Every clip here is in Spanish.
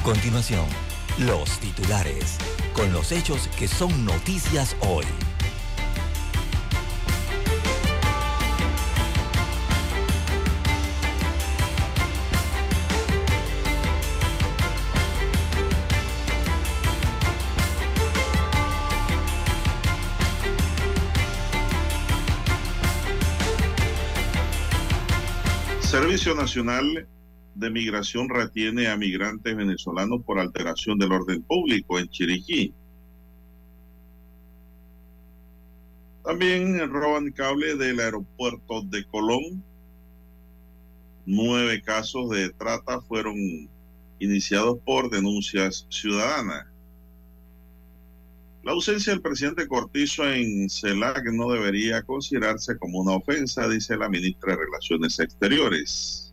A continuación, los titulares, con los hechos que son noticias hoy. Servicio Nacional de Migración retiene a migrantes venezolanos por alteración del orden público en Chiriquí. También roban cable del aeropuerto de Colón. Nueve casos de trata fueron iniciados por denuncias ciudadanas. La ausencia del presidente Cortizo en CELAC no debería considerarse como una ofensa, dice la ministra de Relaciones Exteriores.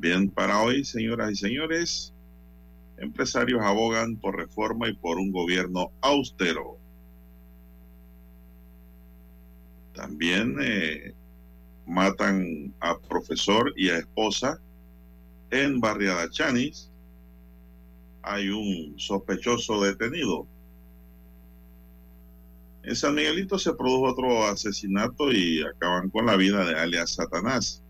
También para hoy, señoras y señores, empresarios abogan por reforma y por un gobierno austero. También eh, matan a profesor y a esposa en Barriada Chanis hay un sospechoso detenido. En San Miguelito se produjo otro asesinato y acaban con la vida de alias Satanás.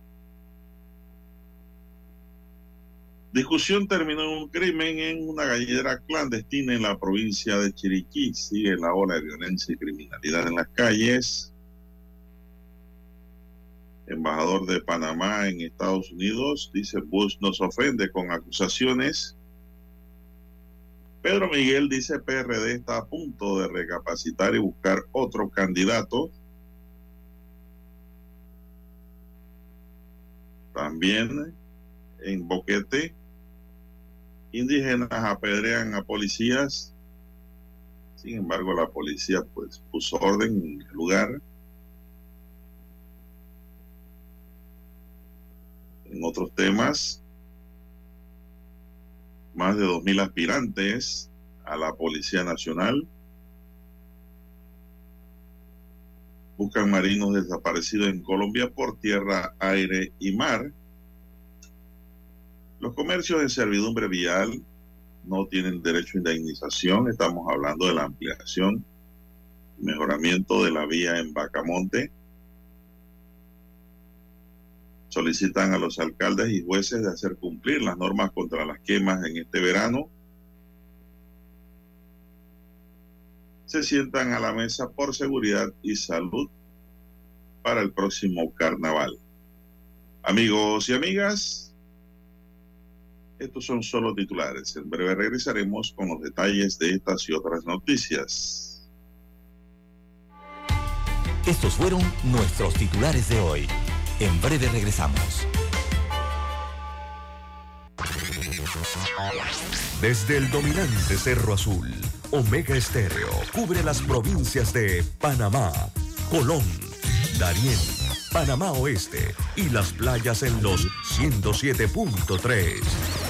Discusión terminó en un crimen en una gallinera clandestina en la provincia de Chiriquí. Sigue la ola de violencia y criminalidad en las calles. Embajador de Panamá en Estados Unidos dice Bush nos ofende con acusaciones Pedro Miguel dice PRD está a punto de recapacitar y buscar otro candidato. También en Boquete, indígenas apedrean a policías. Sin embargo, la policía pues puso orden en el lugar. En otros temas, más de 2.000 aspirantes a la Policía Nacional. Buscan marinos desaparecidos en Colombia por tierra, aire y mar. Los comercios de servidumbre vial no tienen derecho a indemnización. Estamos hablando de la ampliación, mejoramiento de la vía en Bacamonte solicitan a los alcaldes y jueces de hacer cumplir las normas contra las quemas en este verano. Se sientan a la mesa por seguridad y salud para el próximo carnaval. Amigos y amigas, estos son solo titulares. En breve regresaremos con los detalles de estas y otras noticias. Estos fueron nuestros titulares de hoy. En breve regresamos. Desde el dominante Cerro Azul, Omega Estéreo cubre las provincias de Panamá, Colón, Darién, Panamá Oeste y las playas en los 107.3.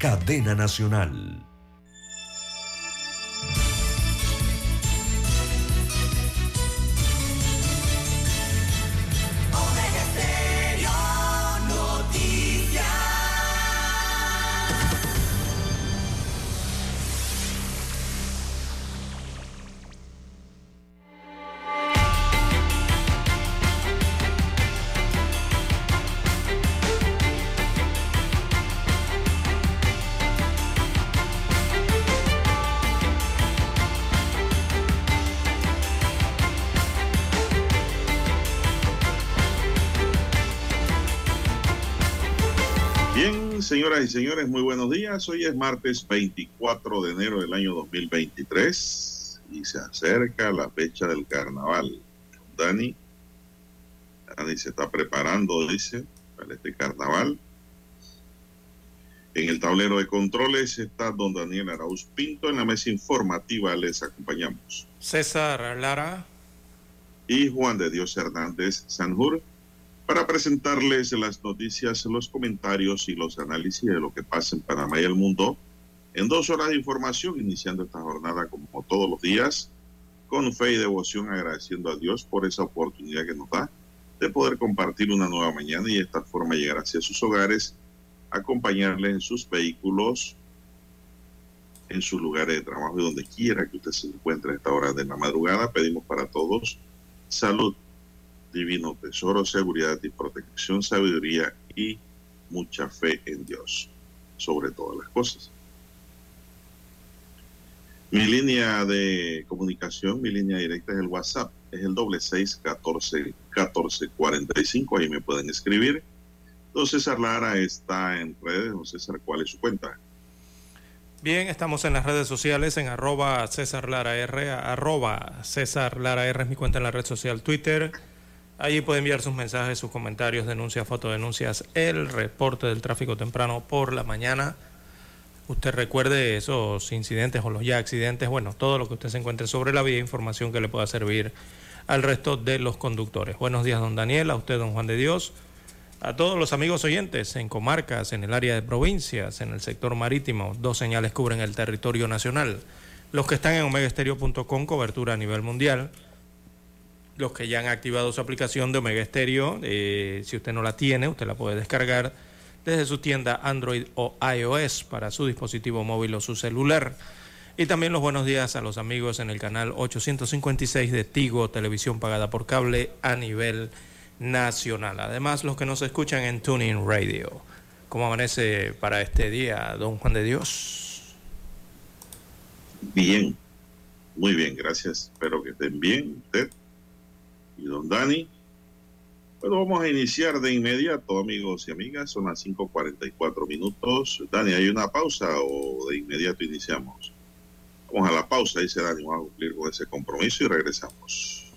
cadena nacional. Señores, muy buenos días. Hoy es martes 24 de enero del año 2023 y se acerca la fecha del carnaval. Dani, Dani se está preparando, dice, para este carnaval. En el tablero de controles está don Daniel Arauz Pinto. En la mesa informativa les acompañamos. César Lara. Y Juan de Dios Hernández Sanjur para presentarles las noticias, los comentarios y los análisis de lo que pasa en Panamá y el mundo en dos horas de información, iniciando esta jornada como todos los días, con fe y devoción, agradeciendo a Dios por esa oportunidad que nos da de poder compartir una nueva mañana y de esta forma llegar hacia sus hogares, acompañarles en sus vehículos, en sus lugares de trabajo y donde quiera que usted se encuentre a esta hora de la madrugada. Pedimos para todos salud divino tesoro, seguridad y protección, sabiduría y mucha fe en Dios, sobre todas las cosas. Mi línea de comunicación, mi línea directa es el WhatsApp, es el doble seis catorce catorce cuarenta y cinco, ahí me pueden escribir. Don César Lara está en redes, don César, ¿cuál es su cuenta? Bien, estamos en las redes sociales en arroba César Lara R, arroba César Lara R es mi cuenta en la red social Twitter, Allí puede enviar sus mensajes, sus comentarios, denuncias, fotodenuncias, el reporte del tráfico temprano por la mañana. Usted recuerde esos incidentes o los ya accidentes, bueno, todo lo que usted se encuentre sobre la vía, información que le pueda servir al resto de los conductores. Buenos días, don Daniel, a usted, don Juan de Dios, a todos los amigos oyentes en comarcas, en el área de provincias, en el sector marítimo. Dos señales cubren el territorio nacional. Los que están en omegaestereo.com, cobertura a nivel mundial los que ya han activado su aplicación de Omega Stereo. Eh, si usted no la tiene, usted la puede descargar desde su tienda Android o iOS para su dispositivo móvil o su celular. Y también los buenos días a los amigos en el canal 856 de Tigo, televisión pagada por cable a nivel nacional. Además, los que nos escuchan en Tuning Radio. ¿Cómo amanece para este día, don Juan de Dios? Bien, muy bien, gracias. Espero que estén bien. Usted y don Dani. Bueno, vamos a iniciar de inmediato, amigos y amigas. Son las 5.44 minutos. Dani, ¿hay una pausa o de inmediato iniciamos? Vamos a la pausa, dice Dani. Vamos a cumplir con ese compromiso y regresamos.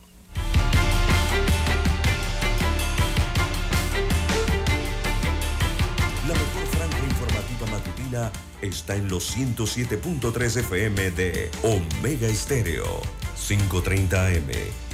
La mejor franja informativa matutina está en los 107.3 FM de Omega Estéreo, 530 AM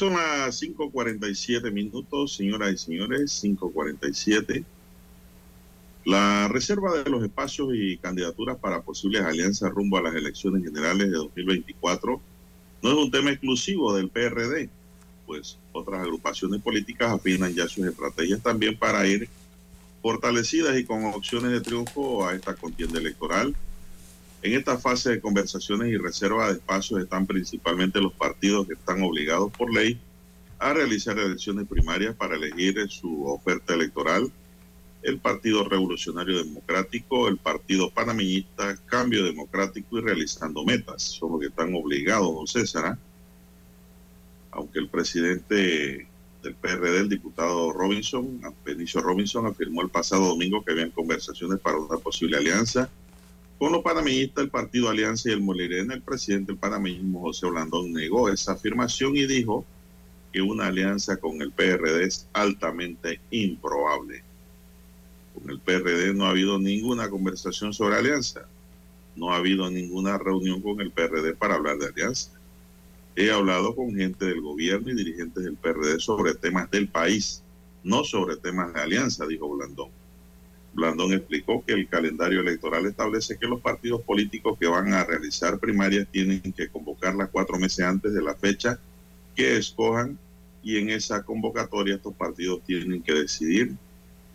Son las 5.47 minutos, señoras y señores, 5.47. La reserva de los espacios y candidaturas para posibles alianzas rumbo a las elecciones generales de 2024 no es un tema exclusivo del PRD, pues otras agrupaciones políticas afinan ya sus estrategias también para ir fortalecidas y con opciones de triunfo a esta contienda electoral en esta fase de conversaciones y reserva de espacios están principalmente los partidos que están obligados por ley a realizar elecciones primarias para elegir su oferta electoral. El Partido Revolucionario Democrático, el Partido Panameñista, Cambio Democrático y Realizando Metas. Son los que están obligados, don César. ¿ah? Aunque el presidente del PRD, el diputado Robinson, Benicio Robinson, afirmó el pasado domingo que habían conversaciones para una posible alianza con los panameñistas, el partido Alianza y el Molirena, el presidente del panameñismo, José Blandón, negó esa afirmación y dijo que una alianza con el PRD es altamente improbable. Con el PRD no ha habido ninguna conversación sobre alianza. No ha habido ninguna reunión con el PRD para hablar de alianza. He hablado con gente del gobierno y dirigentes del PRD sobre temas del país, no sobre temas de alianza, dijo Blandón. Blandón explicó que el calendario electoral establece que los partidos políticos que van a realizar primarias tienen que convocarlas cuatro meses antes de la fecha que escojan y en esa convocatoria estos partidos tienen que decidir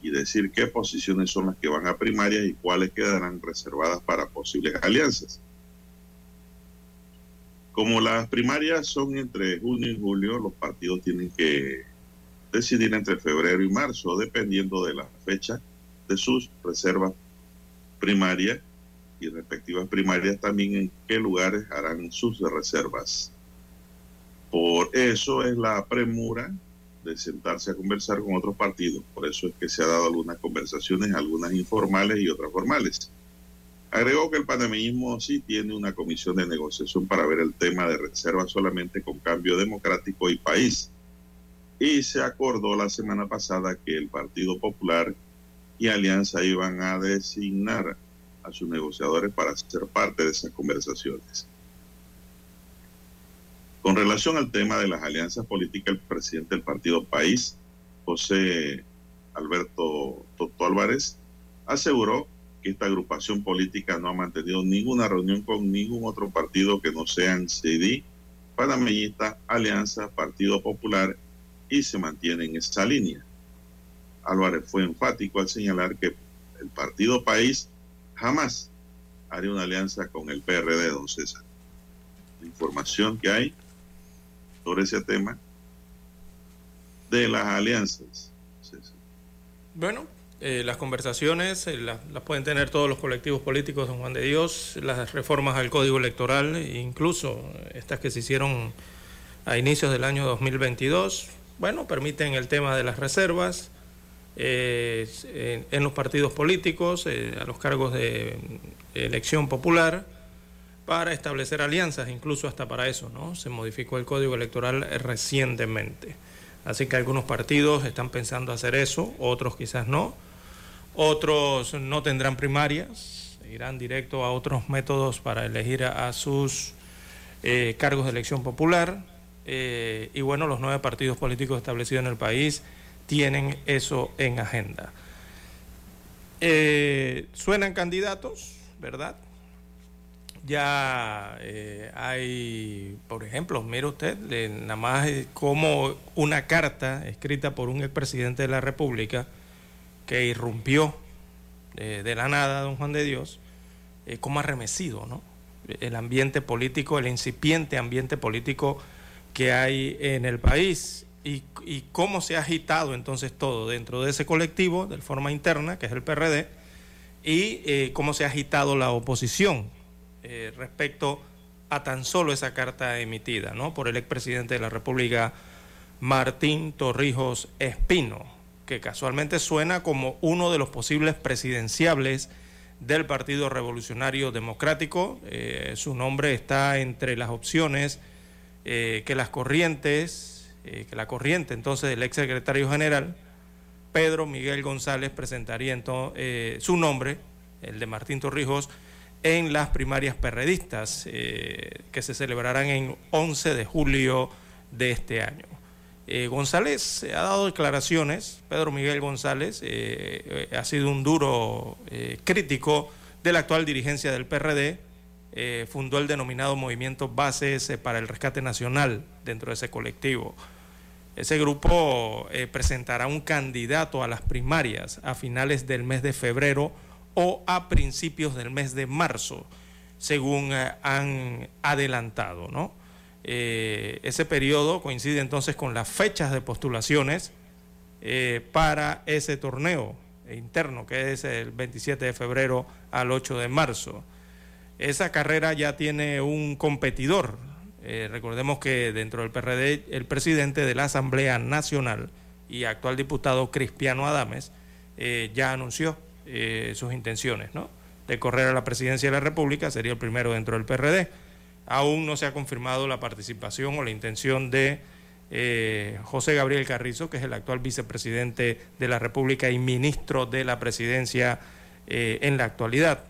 y decir qué posiciones son las que van a primarias y cuáles quedarán reservadas para posibles alianzas. Como las primarias son entre junio y julio, los partidos tienen que decidir entre febrero y marzo, dependiendo de la fecha de sus reservas primarias y respectivas primarias también en qué lugares harán sus reservas. Por eso es la premura de sentarse a conversar con otros partidos. Por eso es que se ha dado algunas conversaciones, algunas informales y otras formales. Agregó que el panameísmo sí tiene una comisión de negociación para ver el tema de reservas solamente con cambio democrático y país. Y se acordó la semana pasada que el Partido Popular y Alianza iban a designar a sus negociadores para ser parte de esas conversaciones. Con relación al tema de las alianzas políticas, el presidente del partido País, José Alberto Toto Álvarez, aseguró que esta agrupación política no ha mantenido ninguna reunión con ningún otro partido que no sean CD, Panameñista, Alianza, Partido Popular y se mantiene en esa línea. Álvarez fue enfático al señalar que el partido país jamás haría una alianza con el PRD, don César. La información que hay sobre ese tema de las alianzas. Bueno, eh, las conversaciones eh, las, pueden tener todos los colectivos políticos, don Juan de Dios, las reformas al Código Electoral, incluso estas que se hicieron a inicios del año 2022, bueno, permiten el tema de las reservas, eh, en, los partidos políticos, eh, a los cargos de elección popular, para establecer alianzas, incluso hasta para eso, ¿no? Se modificó el código electoral recientemente. Así que algunos partidos están pensando hacer eso, otros quizás no. Otros no tendrán primarias, irán directo a otros métodos para elegir a, sus eh, cargos de elección popular. y bueno, los nueve partidos políticos establecidos en el país tienen eso en agenda. Eh, suenan candidatos, ¿verdad? Ya eh, hay, por ejemplo, mire usted, nada más como una carta escrita por un expresidente de la República que irrumpió de la nada, don Juan de Dios, como arremecido, ¿no? El ambiente político, el incipiente ambiente político que hay en el país y, cómo se ha agitado entonces todo dentro de ese colectivo de forma interna, que es el PRD, y eh, cómo se ha agitado la oposición eh, respecto a tan solo esa carta emitida ¿no? por el expresidente de la República, Martín Torrijos Espino, que casualmente suena como uno de los posibles presidenciables del Partido Revolucionario Democrático. Eh, su nombre está entre las opciones que las corrientes, eh, que la corriente entonces del ex secretario general, Pedro Miguel González, presentaría entonces, eh, su nombre, el de Martín Torrijos, en las primarias perredistas que se celebrarán en 11 de julio de este año. González ha dado declaraciones, Pedro Miguel González ha sido un duro crítico de la actual dirigencia del PRD, eh, fundó el denominado Movimiento Bases eh, para el Rescate Nacional dentro de ese colectivo. Ese grupo eh, presentará un candidato a las primarias a finales del mes de febrero o a principios del mes de marzo, según han adelantado. ¿no? ese periodo coincide entonces con las fechas de postulaciones para ese torneo interno, que es el 27 de febrero al 8 de marzo. Esa carrera ya tiene un competidor. Eh, recordemos que dentro del PRD el presidente de la Asamblea Nacional y actual diputado Cristiano Adames eh, ya anunció eh, sus intenciones ¿no? de correr a la presidencia de la República, sería el primero dentro del PRD. Aún no se ha confirmado la participación o la intención de José Gabriel Carrizo, que es el actual vicepresidente de la República y ministro de la presidencia en la actualidad.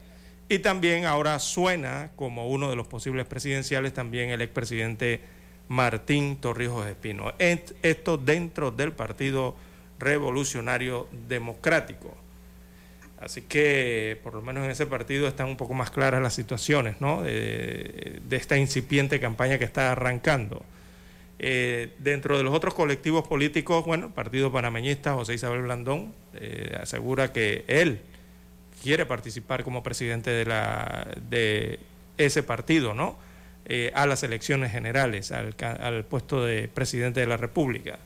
Y también ahora suena como uno de los posibles presidenciales también el expresidente Martín Torrijos Espino. Esto dentro del Partido Revolucionario Democrático. Así que por lo menos en ese partido están un poco más claras las situaciones ¿no? de, esta incipiente campaña que está arrancando. Eh, dentro de los otros colectivos políticos, bueno, el Partido Panameñista, José Isabel Blandón, eh, asegura que él quiere participar como presidente de, la, de ese partido, ¿no? Eh, a las elecciones generales, al, puesto de presidente de la República.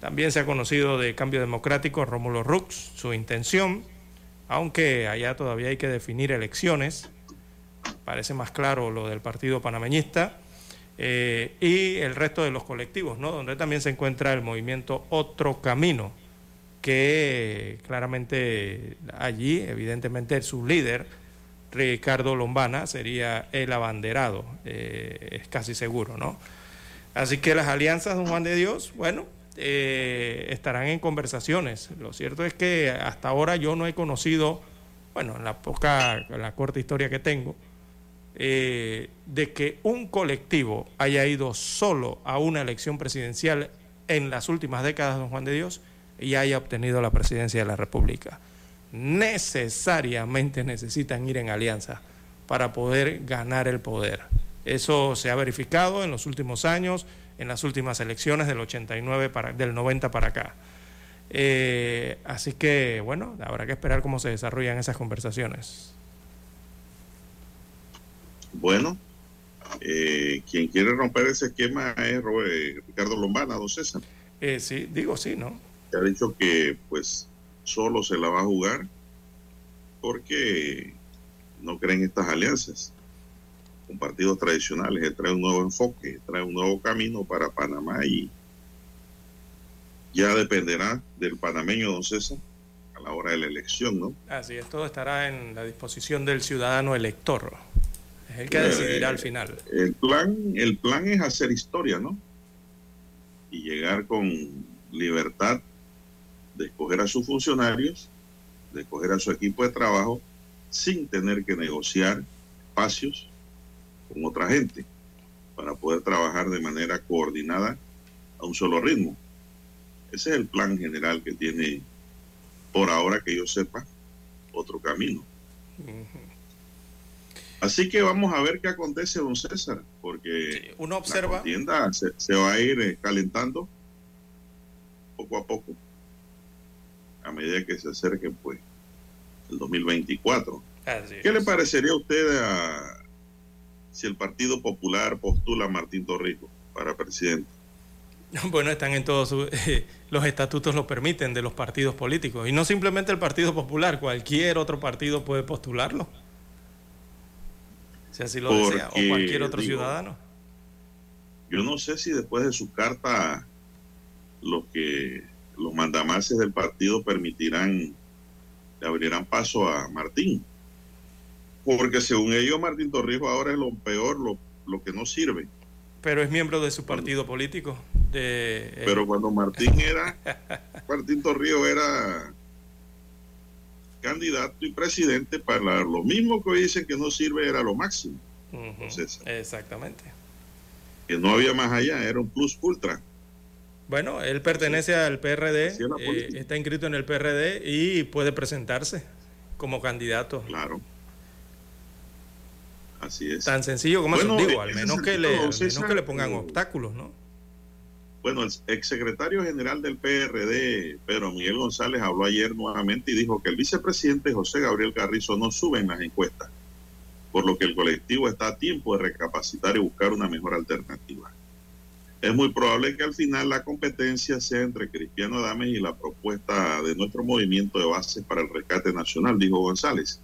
También se ha conocido de Cambio Democrático Rómulo Rux, su intención, aunque allá todavía hay que definir elecciones, parece más claro lo del Partido Panameñista, eh, y el resto de los colectivos, ¿no? donde también se encuentra el movimiento Otro Camino, que claramente allí, evidentemente, su líder, Ricardo Lombana, sería el abanderado, eh, es casi seguro, ¿no? Así que las alianzas, don Juan de Dios, bueno, eh, estarán en conversaciones. Lo cierto es que hasta ahora yo no he conocido, bueno, en la poca, la corta historia que tengo, eh, de que un colectivo haya ido solo a una elección presidencial en las últimas décadas, don Juan de Dios, y haya obtenido la presidencia de la República. Necesariamente necesitan ir en alianza para poder ganar el poder. Eso se ha verificado en los últimos años, en las últimas elecciones del 89 para, del 90 para acá. Eh, así que, bueno, habrá que esperar cómo se desarrollan esas conversaciones. Bueno, eh, quien quiere romper ese esquema es Ricardo Lombana, don César. Eh, sí, digo sí, ¿no? Ha dicho que pues solo se la va a jugar porque no creen estas alianzas con partidos tradicionales. Trae un nuevo enfoque, trae un nuevo camino para Panamá y ya dependerá del panameño, don César, a la hora de la elección, ¿no? Así es, todo estará en la disposición del ciudadano elector. Es el que eh, decidirá al final. El plan, el plan es hacer historia, ¿no? Y llegar con libertad de escoger a sus funcionarios, de escoger a su equipo de trabajo, sin tener que negociar espacios con otra gente. para poder trabajar de manera coordinada a un solo ritmo. Ese es el plan general que tiene, por ahora que yo sepa, otro camino. Así que vamos a ver qué acontece, don César, porque uno observa. la contienda se, se va a ir eh, calentando poco a poco a medida que se acerque pues el 2024. Así ¿Qué le parecería a usted a, si el Partido Popular postula a Martín Torrijos para presidente? Bueno, están en todos su- los estatutos lo permiten de los partidos políticos y no simplemente el Partido Popular, cualquier otro partido puede postularlo. Si así lo desea, o cualquier otro digo, ciudadano. Yo no sé si después de su carta los que los mandamases del partido permitirán, le abrirán paso a Martín. Porque según ellos, Martín Torrijos ahora es lo peor, lo, lo que no sirve. Pero es miembro de su partido político. De, eh, Pero cuando Martín era, Martín Torrijos era candidato y presidente para lo mismo que hoy dicen que no sirve, era lo máximo. Entonces, exactamente. que no había más allá, era un plus ultra. Bueno, él pertenece al PRD, eh, está inscrito en el PRD y puede presentarse como candidato. Claro. Así es. Tan sencillo como Bueno, eso. Digo, en al menos que le, al menos que le pongan eh, obstáculos, ¿no? Bueno, el exsecretario general del PRD, Pedro Miguel González, habló ayer nuevamente y dijo que el vicepresidente José Gabriel Carrizo no sube en las encuestas, por lo que el colectivo está a tiempo de recapacitar y buscar una mejor alternativa. Es muy probable que al final la competencia sea entre Cristiano Adames y la propuesta de nuestro movimiento de bases para el rescate nacional, dijo González.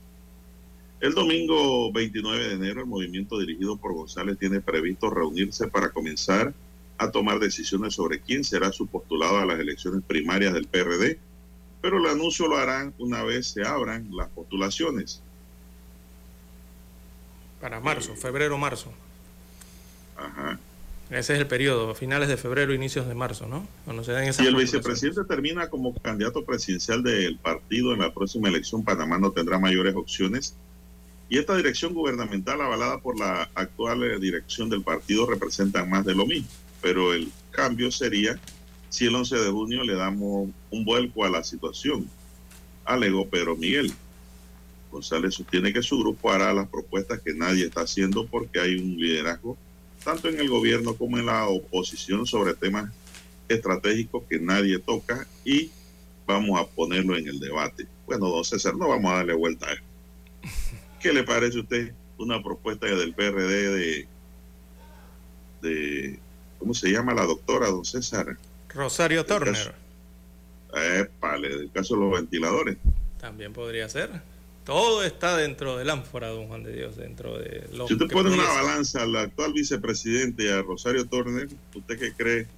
El domingo 29 de enero, el movimiento dirigido por González tiene previsto reunirse para comenzar a tomar decisiones sobre quién será su postulado a las elecciones primarias del PRD, pero el anuncio lo harán una vez se abran las postulaciones. Para marzo, febrero, marzo. Ajá. Ese es el periodo, finales de febrero, inicios de marzo, ¿no? Cuando se den esas Si el vicepresidente termina como candidato presidencial del partido en la próxima elección, Panamá no tendrá mayores opciones. Y esta dirección gubernamental, avalada por la actual eh, dirección del partido, representa más de lo mismo. Pero el cambio sería si el 11 de junio le damos un vuelco a la situación, alegó Pedro Miguel. González sostiene que su grupo hará las propuestas que nadie está haciendo porque hay un liderazgo tanto en el gobierno como en la oposición sobre temas estratégicos que nadie toca y vamos a ponerlo en el debate. Bueno, don César, no vamos a darle vuelta a él. ¿Qué le parece a usted una propuesta del PRD de, de ¿cómo se llama la doctora, don César? Rosario caso- Turner Épale, del caso de los ventiladores. también podría ser. Todo está dentro del ánfora, don Juan de Dios, dentro de lo Si usted que pone una balanza al actual vicepresidente y a Rosario Turner, ¿usted qué cree?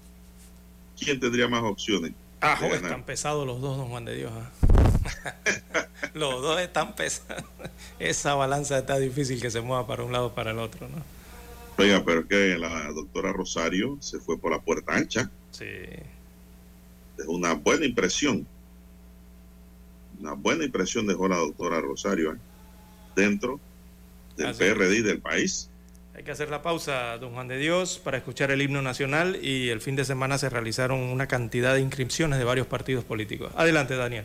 ¿Quién tendría más opciones? Ajo, de ganar? están pesados los dos, don Juan de Dios. ah. los dos están pesados. Esa balanza está difícil que se mueva para un lado o para el otro, ¿no? Oiga, pero es que la doctora Rosario se fue por la puerta ancha. Sí. Es una buena impresión. Una buena impresión dejó la doctora Rosario ¿eh? dentro del Así. PRD y del país. Hay que hacer la pausa, don Juan de Dios, para escuchar el himno nacional y el fin de semana se realizaron una cantidad de inscripciones de varios partidos políticos. Adelante, Daniel.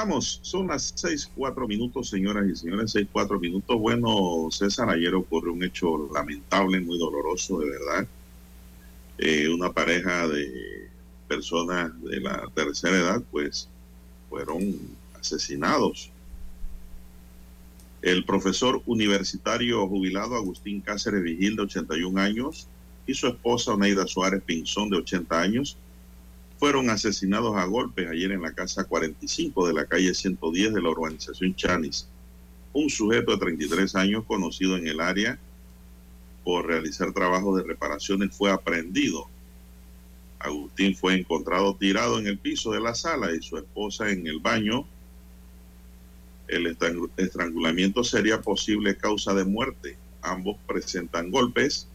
Avanzamos. Son las seis, cuatro minutos, señoras y señores, seis, cuatro minutos. Bueno, César, ayer ocurrió un hecho lamentable, muy doloroso, de verdad. Eh, una pareja de personas de la tercera edad, pues, fueron asesinados. El profesor universitario jubilado Agustín Cáceres Vigil, de 81 años, y su esposa Oneida Suárez Pinzón, de 80 años, fueron asesinados a golpes ayer en la casa 45 de la calle 110 de la urbanización Chanis. Un sujeto de 33 años conocido en el área por realizar trabajos de reparaciones fue aprendido. Agustín fue encontrado tirado en el piso de la sala y su esposa en el baño. El estrangulamiento sería posible causa de muerte. Ambos presentan golpes,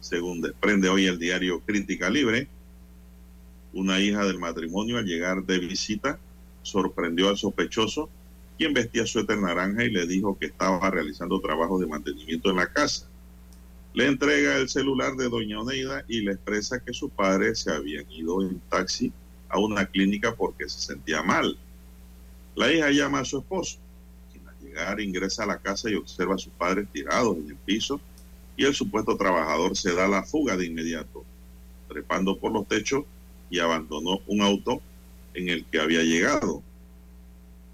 según desprende hoy el diario Crítica Libre. Una hija del matrimonio al llegar de visita sorprendió al sospechoso, quien vestía suéter naranja y le dijo que estaba realizando trabajos de mantenimiento en la casa. Le entrega el celular de doña Oneida y le expresa que sus padres se habían ido en taxi a una clínica porque se sentía mal. La hija llama a su esposo, quien al llegar ingresa a la casa y observa a sus padres tirados en el piso y el supuesto trabajador se da la fuga de inmediato, trepando por los techos y abandonó un auto en el que había llegado.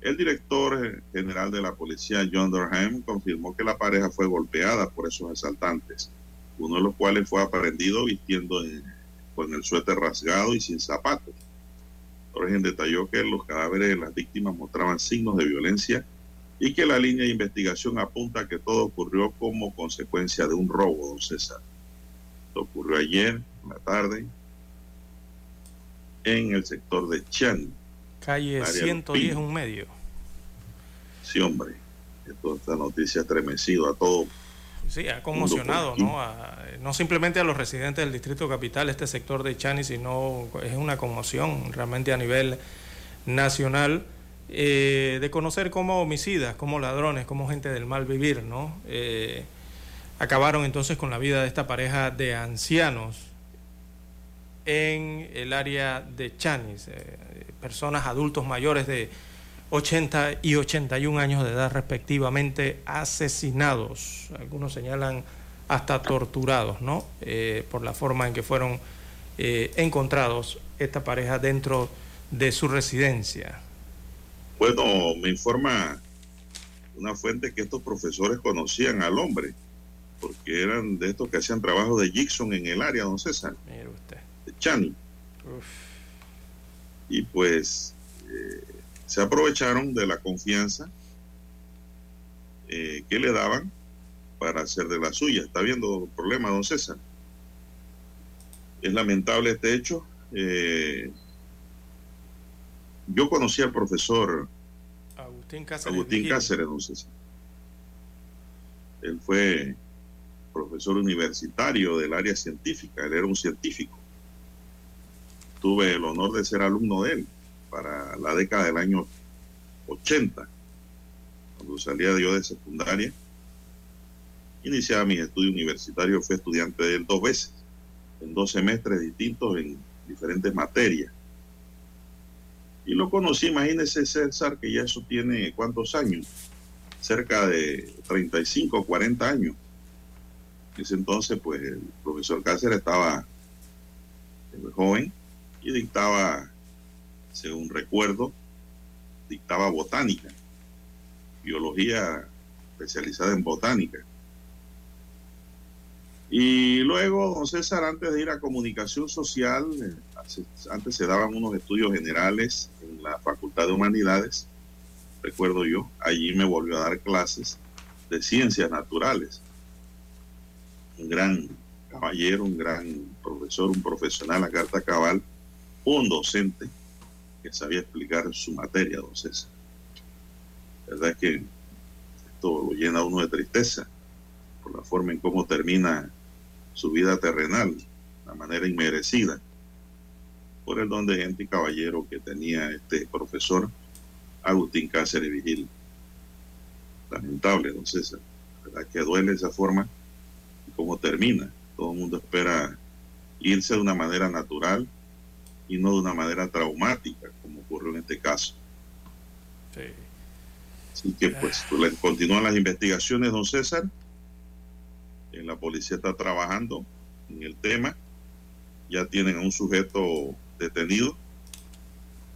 El director general de la policía, John Durham, confirmó que la pareja fue golpeada por esos asaltantes, uno de los cuales fue aprendido vistiendo en, con el suéter rasgado y sin zapatos. Durham detalló que los cadáveres de las víctimas mostraban signos de violencia y que la línea de investigación apunta que todo ocurrió como consecuencia de un robo, don César. Esto ocurrió ayer, en la tarde, en el sector de Chan. Calle 110, un medio. Sí, hombre. Esto, esta noticia ha estremecido a todo. Sí, ha conmocionado, ¿no? A, no simplemente a los residentes del Distrito Capital, este sector de Chani, sino es una conmoción realmente a nivel nacional eh, de conocer cómo homicidas, como ladrones, como gente del mal vivir, ¿no? Eh, acabaron entonces con la vida de esta pareja de ancianos en el área de Chanis, eh, personas adultos mayores de 80 y 81 años de edad respectivamente asesinados, algunos señalan hasta torturados, ¿no? Eh, por la forma en que fueron eh, encontrados esta pareja dentro de su residencia. Bueno, me informa una fuente que estos profesores conocían al hombre, porque eran de estos que hacían trabajo de Jackson en el área, don César. Mire usted. Chani. Y pues eh, se aprovecharon de la confianza eh, que le daban para hacer de la suya. ¿Está viendo el problema, don César? Es lamentable este hecho. Eh, yo conocí al profesor Agustín Cáceres. Agustín. Cáceres, don César. Él fue profesor universitario del área científica, él era un científico tuve el honor de ser alumno de él para la década del año 80, cuando salía yo de secundaria. Iniciaba mis estudios universitarios, fui estudiante de él dos veces, en dos semestres distintos en diferentes materias. Y lo conocí, imagínese César, que ya eso tiene cuántos años, cerca de 35 o 40 años. En ese entonces, pues el profesor Cáceres estaba joven dictaba, según recuerdo, dictaba botánica, biología especializada en botánica. Y luego, don César, antes de ir a comunicación social, eh, antes se daban unos estudios generales en la Facultad de Humanidades, recuerdo yo, allí me volvió a dar clases de ciencias naturales. Un gran caballero, un gran profesor, un profesional a carta cabal, un docente que sabía explicar su materia, don César. La verdad es que esto lo llena uno de tristeza por la forma en cómo termina su vida terrenal, de manera inmerecida, por el don de gente y caballero que tenía este profesor Agustín Cáceres Vigil. Lamentable, don César. La verdad que duele esa forma y cómo termina. Todo el mundo espera irse de una manera natural y no de una manera traumática, como ocurrió en este caso. Sí. Así que pues le- continúan las investigaciones, don César. Eh, La policía está trabajando en el tema. Ya tienen a un sujeto detenido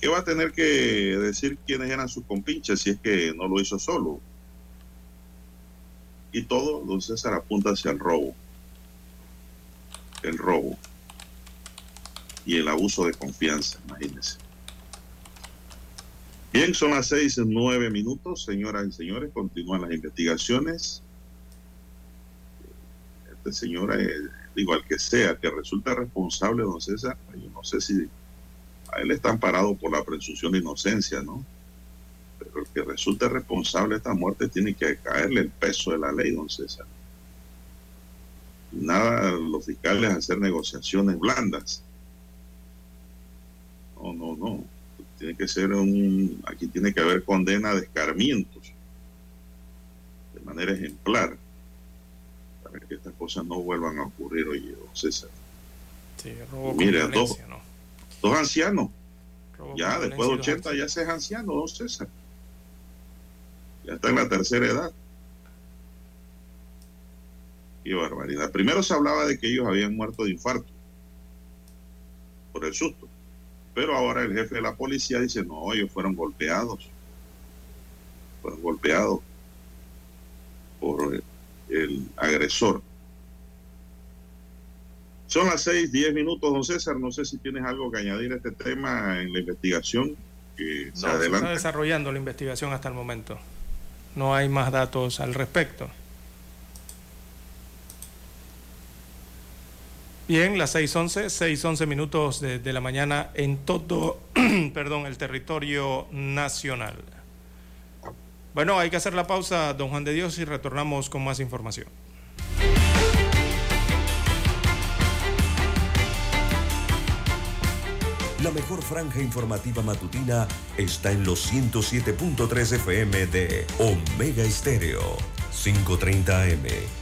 que va a tener que decir quiénes eran sus compinches si es que no lo hizo solo. Y todo, don César, apunta hacia el robo. El robo. Y el abuso de confianza, imagínense. Bien, son las seis, nueve minutos, señoras y señores. Continúan las investigaciones. Este señor, eh, digo, al que sea, que resulta responsable, don César, yo no sé si a él está amparado por la presunción de inocencia, ¿no? Pero el que resulte responsable de esta muerte tiene que caerle el peso de la ley, don César. Nada, los fiscales hacer negociaciones blandas. No, no, no tiene que ser un, aquí tiene que haber condena de escarmientos de manera ejemplar para que estas cosas no vuelvan a ocurrir, oye, don César. Sí, robo Mire, ¿no? Dos ancianos, Robo ya después de violencia y 80 dos ya se es anciano, don César. Ya está en la tercera edad. Qué barbaridad. Primero se hablaba de que ellos habían muerto de infarto por el susto. Pero ahora el jefe de la policía dice, no, ellos fueron golpeados. Fueron golpeados por el, el agresor. Son las seis, diez minutos, don César. No sé si tienes algo que añadir a este tema en la investigación que se No, se está adelanta. desarrollando la investigación hasta el momento. No hay más datos al respecto. Bien, las 6.11, 6.11 minutos de, la mañana en todo perdón, el territorio nacional. Bueno, hay que hacer la pausa, don Juan de Dios, y retornamos con más información. La mejor franja informativa matutina está en los 107.3 FM de Omega Estéreo. 5.30 AM.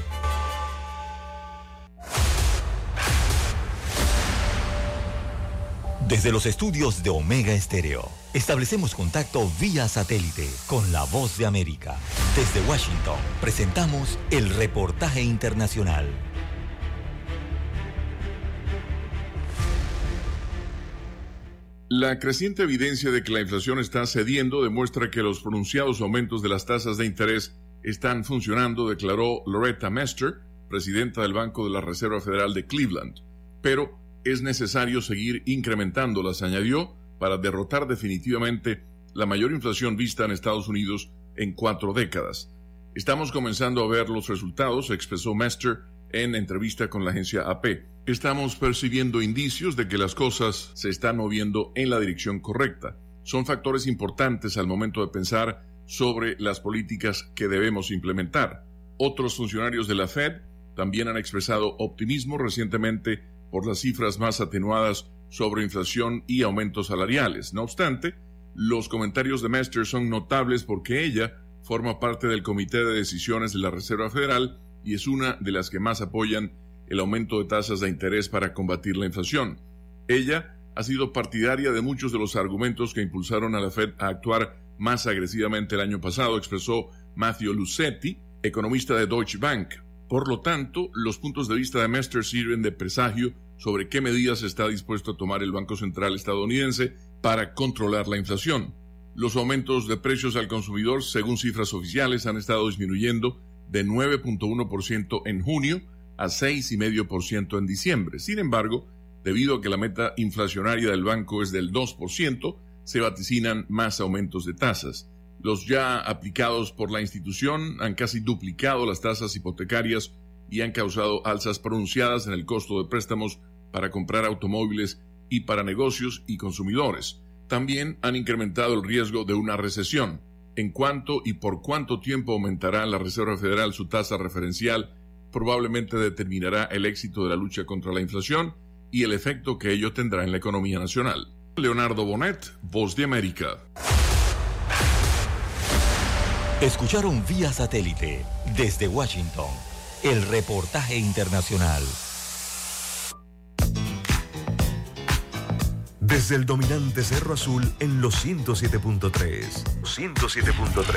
Desde los estudios de Omega Estéreo, establecemos contacto vía satélite con la voz de América. Desde Washington, presentamos el reportaje internacional. La creciente evidencia de que la inflación está cediendo demuestra que los pronunciados aumentos de las tasas de interés están funcionando, declaró Loretta Mester, presidenta del Banco de la Reserva Federal de Cleveland. Pero es necesario seguir incrementándolas, añadió, para derrotar definitivamente la mayor inflación vista en Estados Unidos en cuatro décadas. Estamos comenzando a ver los resultados, expresó Mester en entrevista con la agencia AP. Estamos percibiendo indicios de que las cosas se están moviendo en la dirección correcta. Son factores importantes al momento de pensar sobre las políticas que debemos implementar. Otros funcionarios de la Fed también han expresado optimismo recientemente por las cifras más atenuadas sobre inflación y aumentos salariales. No obstante, los comentarios de Mester son notables porque ella forma parte del Comité de Decisiones de la Reserva Federal y es una de las que más apoyan el aumento de tasas de interés para combatir la inflación. Ella ha sido partidaria de muchos de los argumentos que impulsaron a la Fed a actuar más agresivamente el año pasado, expresó Matthew Lucetti, economista de Deutsche Bank. Por lo tanto, los puntos de vista de Mester sirven de presagio sobre qué medidas está dispuesto a tomar el Banco Central estadounidense para controlar la inflación. Los aumentos de precios al consumidor, según cifras oficiales, han estado disminuyendo de 9.1% en junio a 6,5% en diciembre. Sin embargo, debido a que la meta inflacionaria del banco es del 2%, se vaticinan más aumentos de tasas. Los ya aplicados por la institución han casi duplicado las tasas hipotecarias y han causado alzas pronunciadas en el costo de préstamos para comprar automóviles y para negocios y consumidores. También han incrementado el riesgo de una recesión. En cuánto y por cuánto tiempo aumentará la Reserva Federal su tasa referencial probablemente determinará el éxito de la lucha contra la inflación y el efecto que ello tendrá en la economía nacional. Leonardo Bonet, Voz de América. Escucharon vía satélite desde Washington el reportaje internacional. Desde el dominante Cerro Azul en los 107.3. 107.3.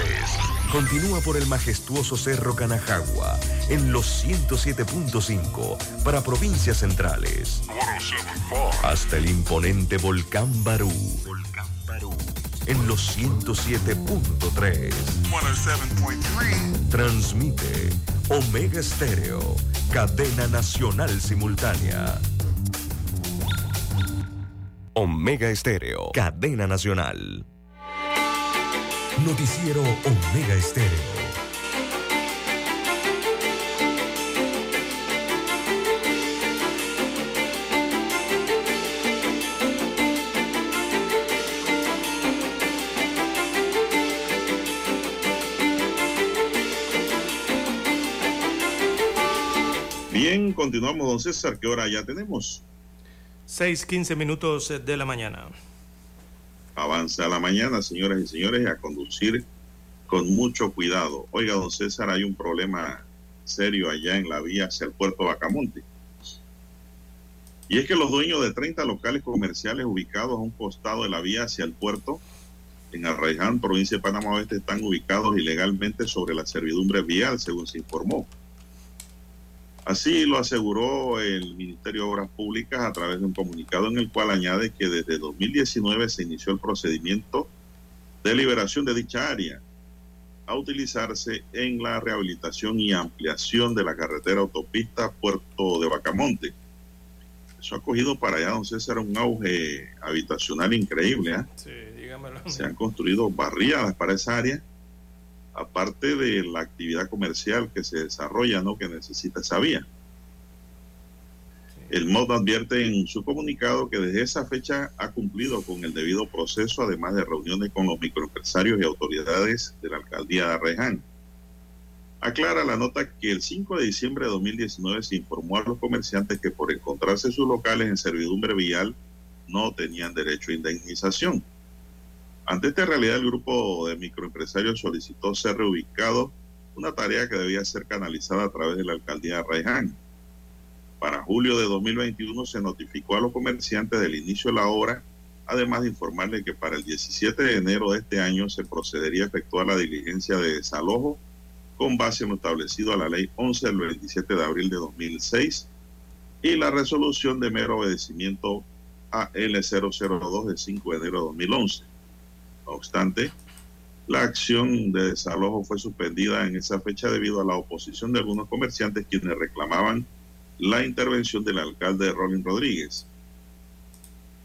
Continúa por el majestuoso Cerro Canajagua en los 107.5 para provincias centrales. Hasta el imponente Volcán Barú. Volcán Barú. En los 107.3. Transmite Omega Estéreo, cadena nacional simultánea. Omega Estéreo, cadena nacional. Noticiero Omega Estéreo. Continuamos, don César. ¿Qué hora ya tenemos? 6, 15 minutos de la mañana. Avanza la mañana, señoras y señores, a conducir con mucho cuidado. Oiga, don César, hay un problema serio allá en la vía hacia el puerto Bacamonte. Y es que los dueños de 30 locales comerciales ubicados a un costado de la vía hacia el puerto, en Arraiján, provincia de Panamá Oeste, están ubicados ilegalmente sobre la servidumbre vial, según se informó. Así lo aseguró el Ministerio de Obras Públicas a través de un comunicado en el cual añade que desde 2019 se inició el procedimiento de liberación de dicha área a utilizarse en la rehabilitación y ampliación de la carretera autopista Puerto de Bacamonte. Eso ha cogido para allá, don César, un auge habitacional increíble. ¿eh? Sí, dígamelo. Se han construido barriadas para esa área aparte de la actividad comercial que se desarrolla, ¿no? Que necesita esa vía. El MOD advierte en su comunicado que desde esa fecha ha cumplido con el debido proceso, además de reuniones con los microempresarios y autoridades de la alcaldía de Arreján. Aclara la nota que el 5 de diciembre de 2019 se informó a los comerciantes que por encontrarse sus locales en servidumbre vial no tenían derecho a indemnización. Ante esta realidad, el grupo de microempresarios solicitó ser reubicado, una tarea que debía ser canalizada a través de la alcaldía de Raiján. Para julio de 2021 se notificó a los comerciantes del inicio de la obra, además de informarles que para el 17 de enero de este año se procedería a efectuar la diligencia de desalojo con base en lo establecido a la ley 11 del 27 de abril de 2006 y la resolución de mero obedecimiento AL002 de 5 de enero de 2011. No obstante, la acción de desalojo fue suspendida en esa fecha debido a la oposición de algunos comerciantes quienes reclamaban la intervención del alcalde Rolín Rodríguez.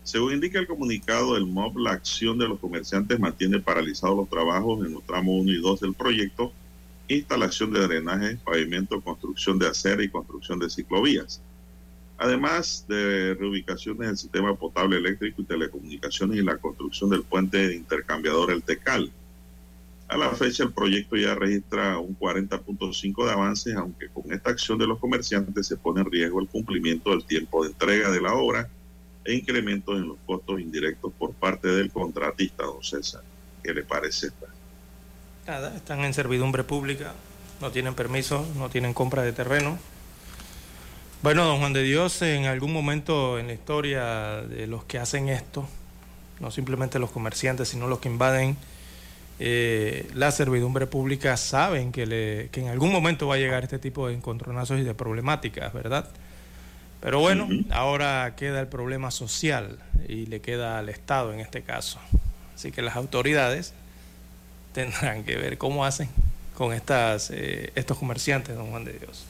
Según indica el comunicado del MOB, la acción de los comerciantes mantiene paralizados los trabajos en los tramos 1 y 2 del proyecto, instalación de drenaje, pavimento, construcción de acera y construcción de ciclovías. Además de reubicaciones del sistema potable eléctrico y telecomunicaciones y la construcción del puente intercambiador El Tecal. A la fecha el proyecto ya registra un 40.5 de avances, aunque con esta acción de los comerciantes se pone en riesgo el cumplimiento del tiempo de entrega de la obra e incrementos en los costos indirectos por parte del contratista, don César. ¿Qué le parece esta? Nada, están en servidumbre pública, no tienen permiso, no tienen compra de terreno. Bueno, don Juan de Dios, en algún momento en la historia de los que hacen esto, no simplemente los comerciantes, sino los que invaden eh, la servidumbre pública, saben que, le, que en algún momento va a llegar este tipo de encontronazos y de problemáticas, ¿verdad? Pero bueno, ahora queda el problema social y le queda al Estado en este caso. Así que las autoridades tendrán que ver cómo hacen con estas, eh, estos comerciantes, don Juan de Dios.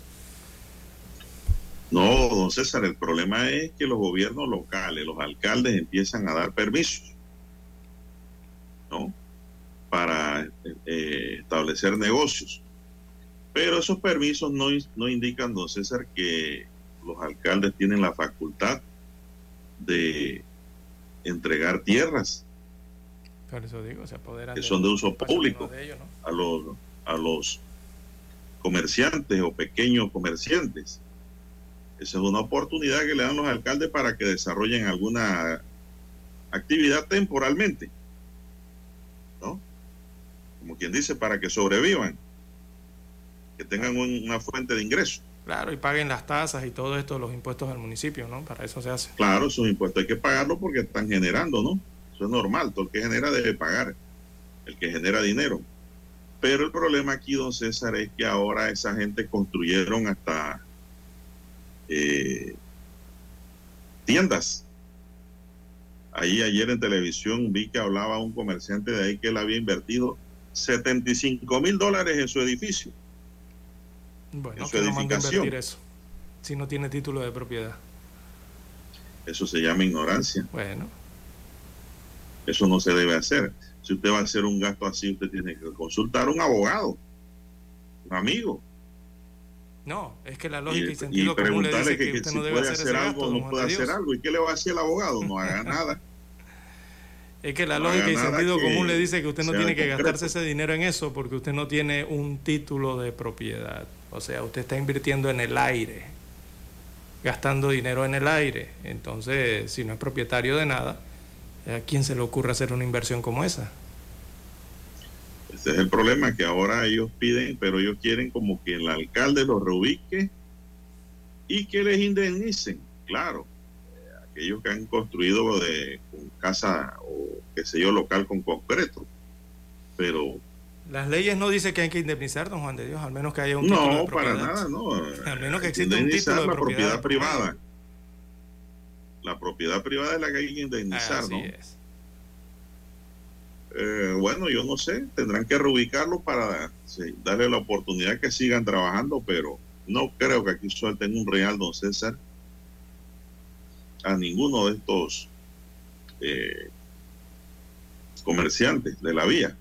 No, don César, el problema es que los gobiernos locales, los alcaldes empiezan a dar permisos, ¿no? Para eh, establecer negocios. Pero esos permisos no, no indican, don César, que los alcaldes tienen la facultad de entregar tierras Por eso digo, se apoderan que son de uso público de ellos, ¿no? a los, a los comerciantes o pequeños comerciantes. Esa es una oportunidad que le dan los alcaldes para que desarrollen alguna actividad temporalmente, ¿no? Como quien dice, para que sobrevivan, que tengan un- una fuente de ingreso. Claro, y paguen las tasas y todo esto, los impuestos al municipio, ¿no? Para eso se hace. Claro, esos impuestos hay que pagarlos porque están generando, ¿no? Eso es normal, todo el que genera debe pagar, el que genera dinero. Pero el problema aquí, don César, es que ahora esa gente construyeron hasta eh, tiendas. Ahí ayer en televisión vi que hablaba un comerciante de ahí que él había invertido 75 mil dólares en su edificio. Bueno, En su que no manda a edificación. invertir eso. Si no tiene título de propiedad. Eso se llama ignorancia. Bueno, Eso no se debe hacer. Si usted va a hacer un gasto así, usted tiene que consultar a un abogado, un amigo, no, es que la lógica y, y sentido común le dice que, usted si no debe puede hacer hacer ese algo gasto, no puede de hacer Dios. algo. ¿Y qué le va a decir el abogado? No haga nada. Es que la No lógica y sentido común le dice que usted no tiene que concreto. gastarse ese dinero en eso porque usted no tiene un título de propiedad. O sea, usted está invirtiendo en el aire, gastando dinero en el aire. Entonces, si no es propietario de nada, ¿a quién se le ocurre hacer una inversión como esa? Ese es el problema, que ahora ellos piden, pero ellos quieren como que el alcalde los reubique y que les indemnicen. Claro, eh, aquellos que han construido de, con casa o qué sé yo, local con concreto. Pero Las leyes no dicen que hay que indemnizar, don Juan de Dios, al menos que haya un título de no, para nada, no. Al menos que exista un indemnizar título de la propiedad propiedad privada. La propiedad privada es la que hay que indemnizar, Así ¿no? es. Eh, bueno, yo no sé, tendrán que reubicarlo para darle la oportunidad que sigan trabajando, pero no creo que aquí suelten un real, don César, a ninguno de estos eh, comerciantes de la vía.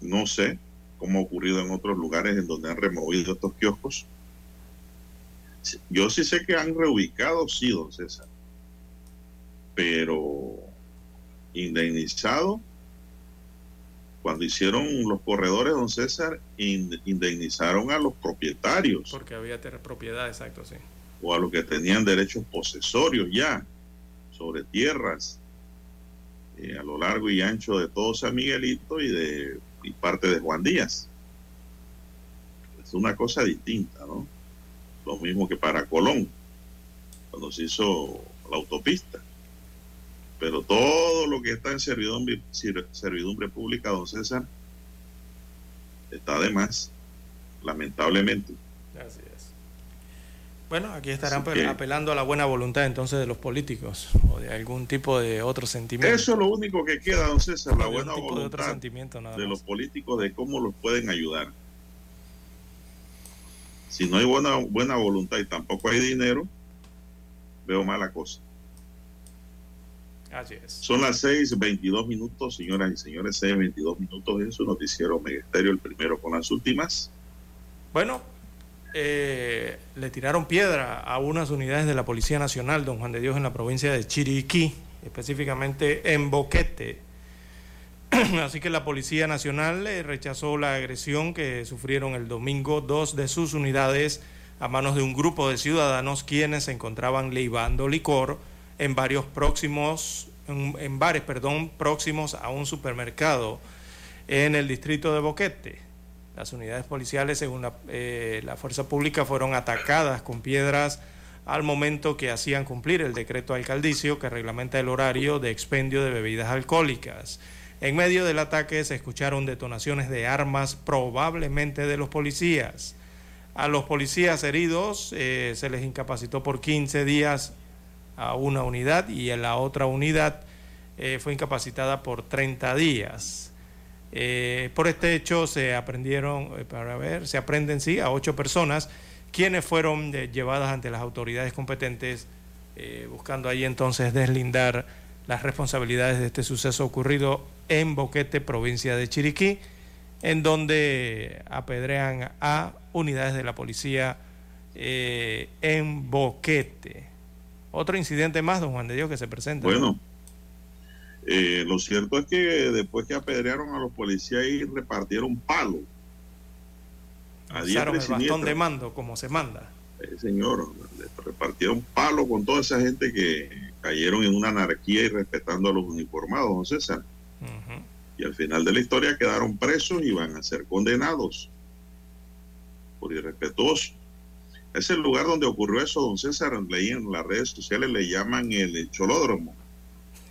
No sé cómo ha ocurrido en otros lugares en donde han removido estos kioscos. Yo sí sé que han reubicado, sí, don César, pero indemnizado. Cuando hicieron los corredores, don César, in- indemnizaron a los propietarios Porque había propiedad, exacto, sí. o a los que tenían derechos posesorios ya sobre tierras eh, a lo largo y ancho de todo San Miguelito y de y parte de Juan Díaz. Es una cosa distinta, ¿no? Lo mismo que para Colón, cuando se hizo la autopista. Pero todo lo que está en servidumbre, pública, don César, está de más, lamentablemente. Así es. Bueno, aquí estarán que- apelando a la buena voluntad entonces de los políticos o de algún tipo de otro sentimiento. Eso es lo único que queda, don César, la De buena de otro voluntad sentimiento nada de los políticos de cómo los pueden ayudar. Si no hay buena, buena voluntad y tampoco hay dinero, veo mala cosa. Así es. Son las 6:22 minutos, señoras y señores, 6:22 minutos en su noticiero Megesterio, el primero con las últimas. Bueno, eh, le tiraron piedra a unas unidades de la Policía Nacional, don Juan de Dios, en la provincia de Chiriquí, específicamente en Boquete. Así que la Policía Nacional eh, rechazó la agresión que sufrieron el domingo dos de sus unidades a manos de un grupo de ciudadanos quienes se encontraban leibando licor en varios próximos, en, en bares, perdón, próximos a un supermercado en el distrito de Boquete. Las unidades policiales, según la, eh, la fuerza pública, fueron atacadas con piedras al momento que hacían cumplir el decreto alcaldicio que reglamenta el horario de expendio de bebidas alcohólicas. En medio del ataque se escucharon detonaciones de armas, probablemente de los policías. A los policías heridos eh, se les incapacitó por 15 días a una unidad y en la otra unidad eh, fue incapacitada por 30 días. Eh, por este hecho se aprendieron, para ver, se aprenden sí a ocho personas quienes fueron llevadas ante las autoridades competentes, buscando ahí entonces deslindar las responsabilidades de este suceso ocurrido en Boquete, provincia de Chiriquí, en donde apedrean a unidades de la policía en Boquete. Otro incidente más, don Juan de Dios, que se presenta. Bueno, eh, lo cierto es que después que apedrearon a los policías y repartieron palos. Usaron el bastón de mando, como se manda. Eh, señor, repartieron palos con toda esa gente que cayeron en una anarquía y respetando a los uniformados, don César. Y al final de la historia quedaron presos y van a ser condenados por irrespetuosos. Es el lugar donde ocurrió eso, don César. Leí en las redes sociales, le llaman el Cholódromo.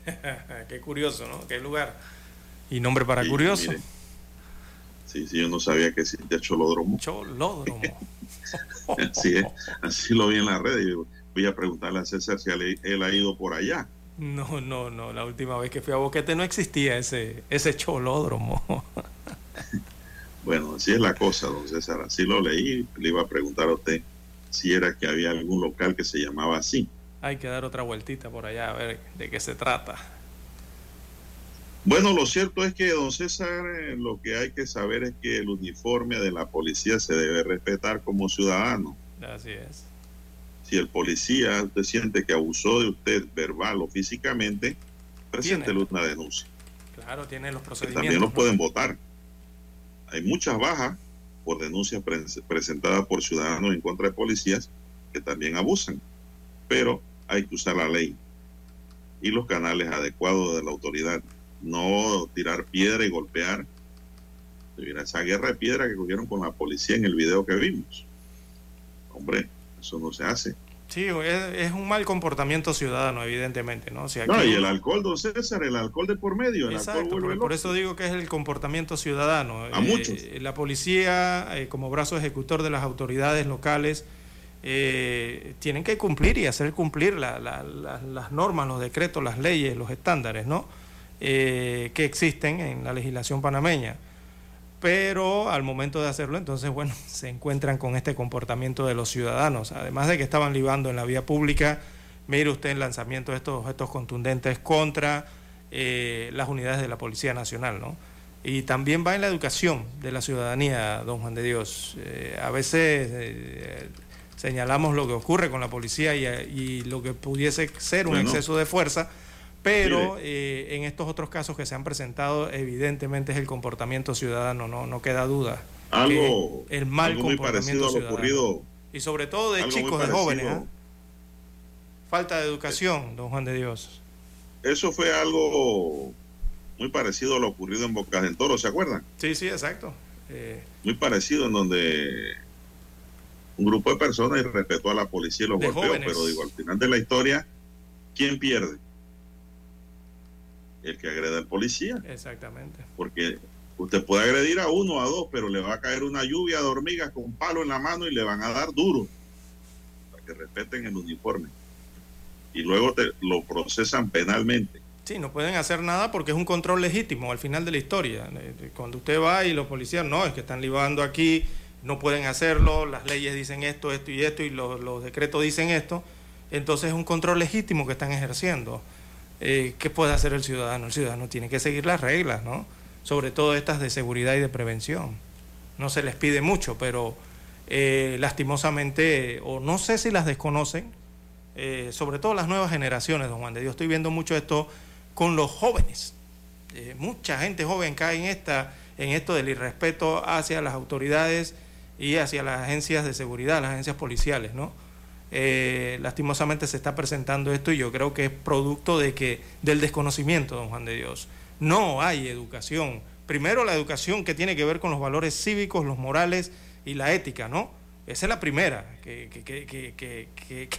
Qué curioso, ¿no? Qué lugar. Y nombre para curioso. sí, sí, yo no sabía que existía Cholódromo. Cholódromo. así es, así lo vi en las redes. voy a preguntarle a César si él, ha ido por allá. No, no, no. La última vez que fui a Boquete no existía ese, ese cholódromo. bueno, así es la cosa, don César. Así lo leí. Le iba a preguntar a usted si era que había algún local que se llamaba así. Hay que dar otra vueltita por allá a ver de qué se trata. Bueno, lo cierto es que, don César, eh, lo que hay que saber es que el uniforme de la policía se debe respetar como ciudadano. Así es. Si el policía usted siente que abusó de usted verbal o físicamente, preséntele una denuncia. Claro, tiene los procedimientos. también lo pueden votar. Hay muchas bajas por denuncias presentadas por ciudadanos en contra de policías que también abusan. Pero hay que usar la ley y los canales adecuados de la autoridad. No tirar piedra y golpear. Esa guerra de piedra que cogieron con la policía en el video que vimos. Hombre, eso no se hace. Sí, es, un mal comportamiento ciudadano, evidentemente, ¿no? no, y el alcohol, don César, el alcohol de por medio. Exacto, por, eso digo que es el comportamiento ciudadano. A muchos. Eh, la policía, eh, como brazo ejecutor de las autoridades locales, eh, tienen que cumplir y hacer cumplir las normas, los decretos, las leyes, los estándares, ¿no? que existen en la legislación panameña pero al momento de hacerlo, entonces, bueno, se encuentran con este comportamiento de los ciudadanos. Además de que estaban libando en la vía pública, mire usted el lanzamiento de estos objetos contundentes contra eh, las unidades de la Policía Nacional, ¿no? Y también va en la educación de la ciudadanía, don Juan de Dios. Eh, a veces eh, señalamos lo que ocurre con la policía y, lo que pudiese ser un exceso de fuerza pero eh, en estos otros casos que se han presentado, evidentemente es el comportamiento ciudadano, no, no queda duda. Algo, el mal comportamiento ciudadano. Ocurrido, y sobre todo de chicos, de jóvenes. ¿eh? Falta de educación, don Juan de Dios. Eso fue algo muy parecido a lo ocurrido en Bocas del Toro, ¿se acuerdan? Sí, sí, exacto. Eh, muy parecido en donde un grupo de personas respetó a la policía y los golpeó, pero digo, al final de la historia, ¿quién pierde? El que agreda al policía. Exactamente. Porque usted puede agredir a uno o a dos, pero le va a caer una lluvia de hormigas con palo en la mano y le van a dar duro para que respeten el uniforme. Y luego te, lo procesan penalmente. Sí, no pueden hacer nada porque es un control legítimo al final de la historia. Eh, cuando usted va y los policías, no, es que están libando aquí, no pueden hacerlo, las leyes dicen esto, esto y esto, y los, los decretos dicen esto, entonces es un control legítimo que están ejerciendo. Eh, ¿qué puede hacer el ciudadano? El ciudadano tiene que seguir las reglas, ¿no? Sobre todo estas de seguridad y de prevención. No se les pide mucho, pero eh, lastimosamente, o no sé si las desconocen, eh, sobre todo las nuevas generaciones, don Juan de Dios. Estoy viendo mucho esto con los jóvenes. mucha gente joven cae en, esta, en esto del irrespeto hacia las autoridades y hacia las agencias de seguridad, las agencias policiales, ¿no? Eh, lastimosamente se está presentando esto y yo creo que es producto de que del desconocimiento, don Juan de Dios. No hay educación primero la educación que tiene que ver con los valores cívicos, los morales y la ética, ¿no? Esa es la primera que,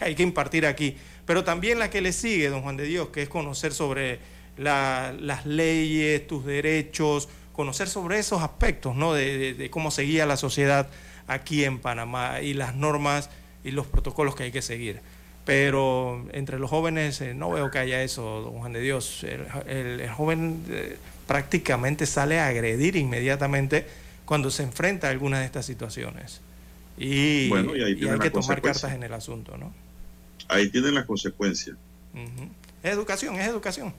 hay que impartir aquí. Pero también la que le sigue, don Juan de Dios, que es conocer sobre las leyes, tus derechos, conocer sobre esos aspectos, ¿no? De, cómo seguía la sociedad aquí en Panamá y las normas y los protocolos que hay que seguir. Pero entre los jóvenes eh, no veo que haya eso, don Juan de Dios. El, joven eh, prácticamente sale a agredir inmediatamente cuando se enfrenta a alguna de estas situaciones. Y, hay que tomar cartas en el asunto, ¿no? Ahí tienen las consecuencias. Es educación, es educación.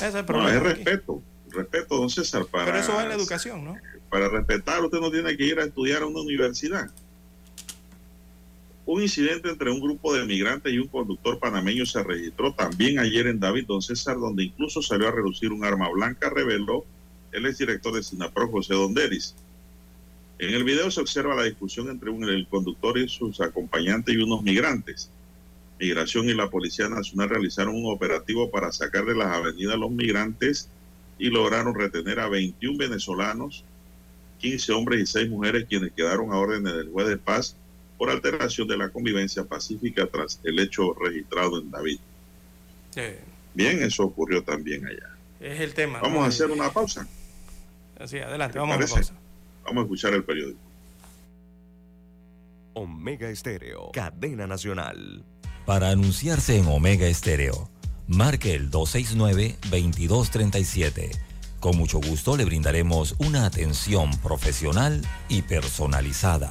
es el problema. No, es respeto. Respeto, don César. Para, Pero eso va en la educación, ¿no? Para respetar, usted no tiene que ir a estudiar a una universidad. Un incidente entre un grupo de migrantes y un conductor panameño se registró también ayer en David, don César, donde incluso salió a reducir un arma blanca, reveló el exdirector de Sinapro, José Donderis. En el video se observa la discusión entre un, el conductor y sus acompañantes y unos migrantes. Migración y la Policía Nacional realizaron un operativo para sacar de las avenidas los migrantes y lograron retener a 21 venezolanos, 15 hombres y 6 mujeres quienes quedaron a órdenes del juez de paz por alteración de la convivencia pacífica tras el hecho registrado en David. Bien, eso ocurrió también allá. Es el tema. Vamos a hacer una pausa. Sí, adelante, vamos a pausa. Vamos a escuchar el periódico. Omega Estéreo, cadena nacional. Para anunciarse en Omega Estéreo, marque el 269-2237. Con mucho gusto le brindaremos una atención profesional y personalizada.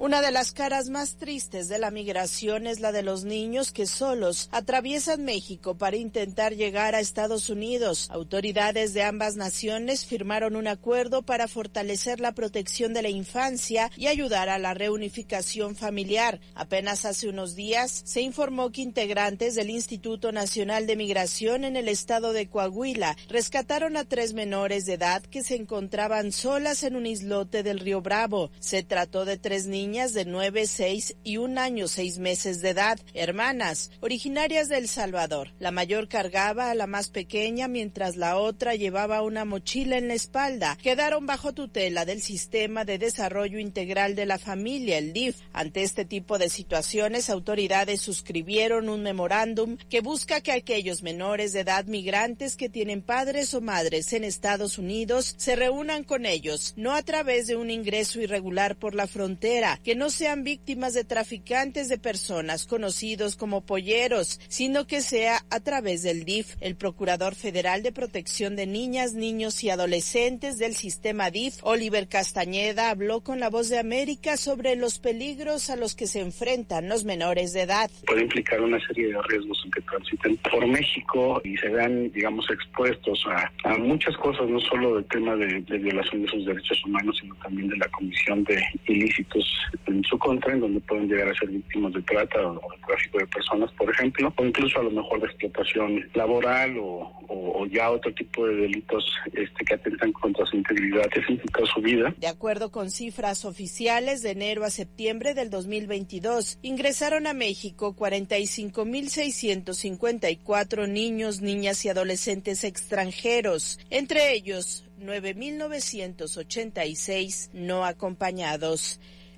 Una de las caras más tristes de la migración es la de los niños que solos atraviesan México para intentar llegar a Estados Unidos. Autoridades de ambas naciones firmaron un acuerdo para fortalecer la protección de la infancia y ayudar a la reunificación familiar. Apenas hace unos días se informó que integrantes del Instituto Nacional de Migración en el estado de Coahuila rescataron a tres menores de edad que se encontraban solas en un islote del río Bravo. Se trató de tres niños de 9, 6 y un año 6 meses de edad, hermanas, originarias de El Salvador. La mayor cargaba a la más pequeña mientras la otra llevaba una mochila en la espalda. Quedaron bajo tutela del Sistema de Desarrollo Integral de la Familia, el DIF. Ante este tipo de situaciones, autoridades suscribieron un memorándum que busca que aquellos menores de edad migrantes que tienen padres o madres en Estados Unidos se reúnan con ellos, no a través de un ingreso irregular por la frontera, que no sean víctimas de traficantes de personas conocidos como polleros, sino que sea a través del DIF. El Procurador Federal de Protección de Niñas, Niños y Adolescentes del sistema DIF, Oliver Castañeda, habló con la voz de América sobre los peligros a los que se enfrentan los menores de edad. Puede implicar una serie de riesgos en que transiten por México y se vean, digamos, expuestos a, muchas cosas, no solo del tema de, de violación de sus derechos humanos, sino también de la comisión de ilícitos en su contra, en donde pueden llegar a ser víctimas de trata o, de tráfico de personas, por ejemplo, o incluso a lo mejor de explotación laboral o, ya otro tipo de delitos este, que atentan contra su integridad física o su vida. De acuerdo con cifras oficiales, de enero a septiembre del 2022 ingresaron a México 45.654 niños, niñas y adolescentes extranjeros, entre ellos 9.986 no acompañados.